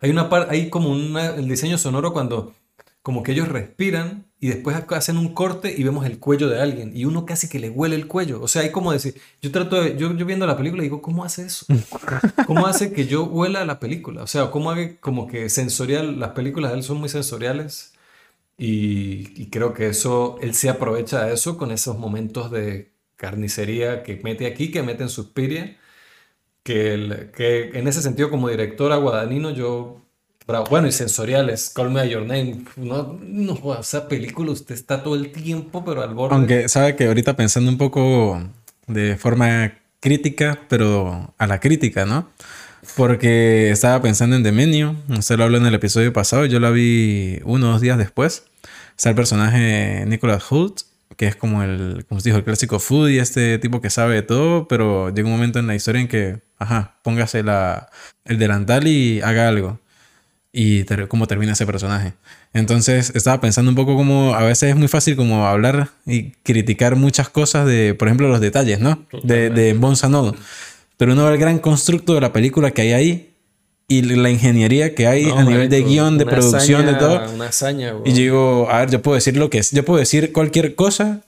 hay una parte, hay como una, el diseño sonoro cuando como que ellos respiran y después hacen un corte y vemos el cuello de alguien y uno casi que le huele el cuello. O sea, hay como decir, yo trato de, yo, yo viendo la película digo, ¿cómo hace eso? ¿Cómo hace que yo huela la película? O sea, ¿cómo hace como que sensorial, las películas de él son muy sensoriales y, y creo que eso, él se aprovecha de eso con esos momentos de carnicería que mete aquí, que mete en Suspiria, que, el- que en ese sentido como director a Guadagnino yo, bueno, y sensoriales, Call Me Your Name, no, no, joda, esa película usted está todo el tiempo, pero al borde. Aunque sabe que ahorita pensando un poco de forma crítica, pero a la crítica, ¿no? Porque estaba pensando en The Menu, usted lo habló en el episodio pasado, yo la vi uno o dos días después. Está el personaje Nicholas Hoult, que es como el, como se dijo, el clásico foodie, este tipo que sabe de todo, pero llega un momento en la historia en que, ajá, póngase la, el delantal y haga algo. y ter- cómo termina ese personaje. Entonces estaba pensando un poco como a veces es muy fácil como hablar y criticar muchas cosas de, por ejemplo, los detalles, ¿no? De, de All. Pero uno ve el gran constructo de la película que hay ahí y la ingeniería que hay No, a nivel de guion, de producción, de hazaña- todo. Una hazaña, weón. Y yo digo, a ver, yo puedo decir lo que es. Yo puedo decir cualquier cosa,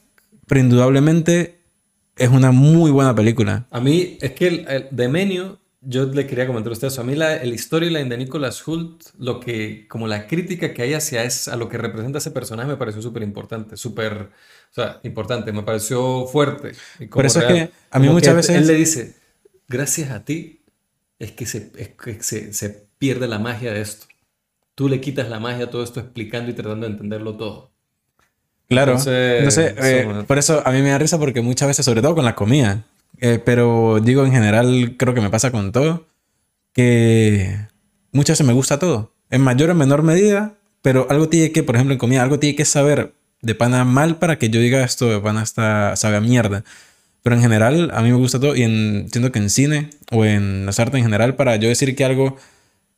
pero indudablemente es una muy buena película. A mí, es que el, el- de Menio, yo le quería comentar a usted eso. A mí la, el storyline de Nicholas Hult, lo que, como la crítica que hay hacia es, a lo que representa ese personaje me pareció súper importante, súper, o sea, importante, me pareció fuerte. y como Por eso es real. que a mí Como muchas veces- Él le dice, gracias a ti es que se, es que se, se pierde la magia de esto. Tú le quitas la magia a todo esto explicando y tratando de entenderlo todo. Claro. Entonces, Entonces, eh, eso- por eso a mí me da risa porque muchas veces, sobre todo con la comida, eh, pero digo en general, creo que me pasa con todo, que muchas veces me gusta todo, en mayor o menor medida, pero algo tiene que, por ejemplo, en comida, algo tiene que saber de pana mal para que yo diga esto de pana está, sabe a mierda. Pero en general, a mí me gusta todo y en, siento que en cine o en las artes en general, para yo decir que algo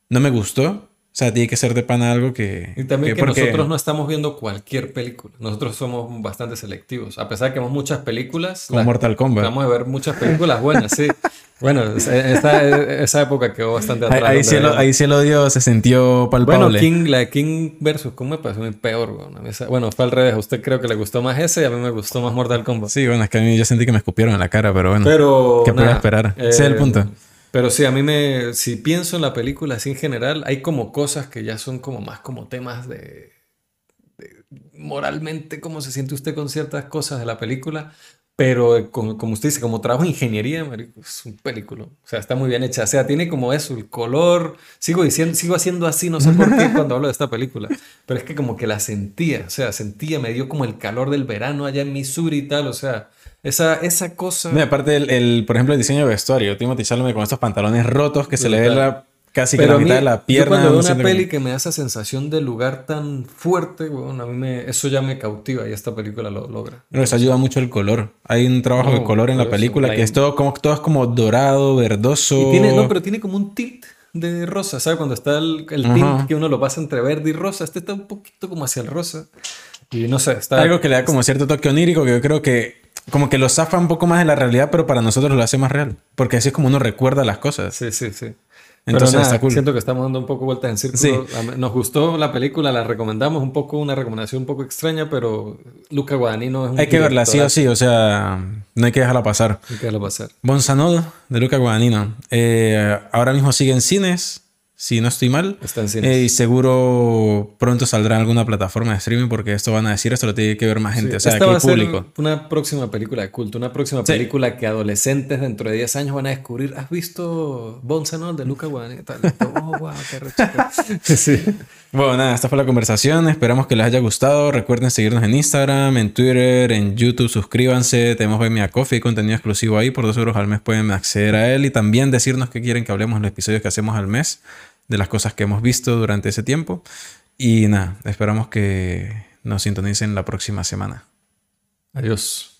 no me gustó, o sea, tiene que ser de pana algo que... Y también que, porque- nosotros no estamos viendo cualquier película. Nosotros somos bastante selectivos. A pesar de que vemos muchas películas, Como las- Mortal Kombat. Vamos a ver muchas películas buenas, sí. Bueno, esa, esa- esa época quedó bastante atrás. ahí sí el, ahí sí el odio se sintió palpable. Bueno, King, la de King versus, ¿cómo me pareció? Muy peor, esa- Bueno, fue al revés. A usted creo que le gustó más ese y a mí me gustó más Mortal Kombat. Sí, bueno, es que a mí yo sentí que me escupieron en la cara, pero bueno. Pero. ¿Qué podía nada, esperar? Ese es el eh, punto. Pero sí, a mí me. Si pienso en la película así en general, hay como cosas que ya son como más como temas de. de moralmente, cómo se siente usted con ciertas cosas de la película. Pero como, usted dice, como trabajo en ingeniería, es un película. O sea, está muy bien hecha. O sea, tiene como eso, el color. Sigo diciendo, sigo haciendo así, no sé por qué cuando hablo de esta película. Pero es que como que la sentía. O sea, sentía, me dio como el calor del verano allá en Missouri y tal. O sea, esa, esa cosa. No, aparte, el, el, por ejemplo, el diseño de vestuario. Timothy Chalamet con estos pantalones rotos que se le ve la, casi que la mí, mitad de la yo pierna. cuando no veo una peli que me da esa sensación de lugar tan fuerte, weón, a mí me, eso ya me cautiva y esta película lo logra. Pero eso ayuda mucho el color. Hay un trabajo No, de color en la película la que es todo como, todo es como dorado, verdoso. Y tiene, no, pero tiene como un tilt de rosa, ¿sabes? Cuando está el, el tint que uno lo pasa entre verde y rosa, este está un poquito como hacia el rosa. Y no sé, está... Algo que le da como cierto toque onírico que yo creo que como que lo zafa un poco más de la realidad, pero para nosotros lo hace más real. Porque así es como uno recuerda las cosas. Sí, sí, sí. Entonces nada, está cool. siento que estamos dando un poco vueltas en círculo. Mí- Nos gustó la película, la recomendamos un poco, una recomendación un poco extraña, pero Luca Guadagnino es un Hay que verla sí o sí, o sea, no hay que dejarla pasar. Hay que dejarlo pasar. Bonsanod de Luca Guadagnino. Eh, ahora mismo sigue en cines, si no estoy mal. Está en cines. Eh, y seguro pronto saldrá en alguna plataforma de streaming porque esto van a decir, esto lo tiene que ver más gente, Sí, o sea, esta aquí va a el ser público. una próxima película de culto, una próxima Sí. película que adolescentes dentro de 10 años van a descubrir. ¿Has visto Bonsanol de Luca Guadagnino? Oh, wow, qué sí. Bueno, nada, esta fue la conversación. Esperamos que les haya gustado. Recuerden seguirnos en Instagram, en Twitter, en YouTube. Suscríbanse. Tenemos Buy Me a Coffee, contenido exclusivo ahí. Por dos euros al mes pueden acceder a él y también decirnos qué quieren que hablemos en los episodios que hacemos al mes, de las cosas que hemos visto durante ese tiempo. Y nada, esperamos que nos sintonicen la próxima semana. Adiós.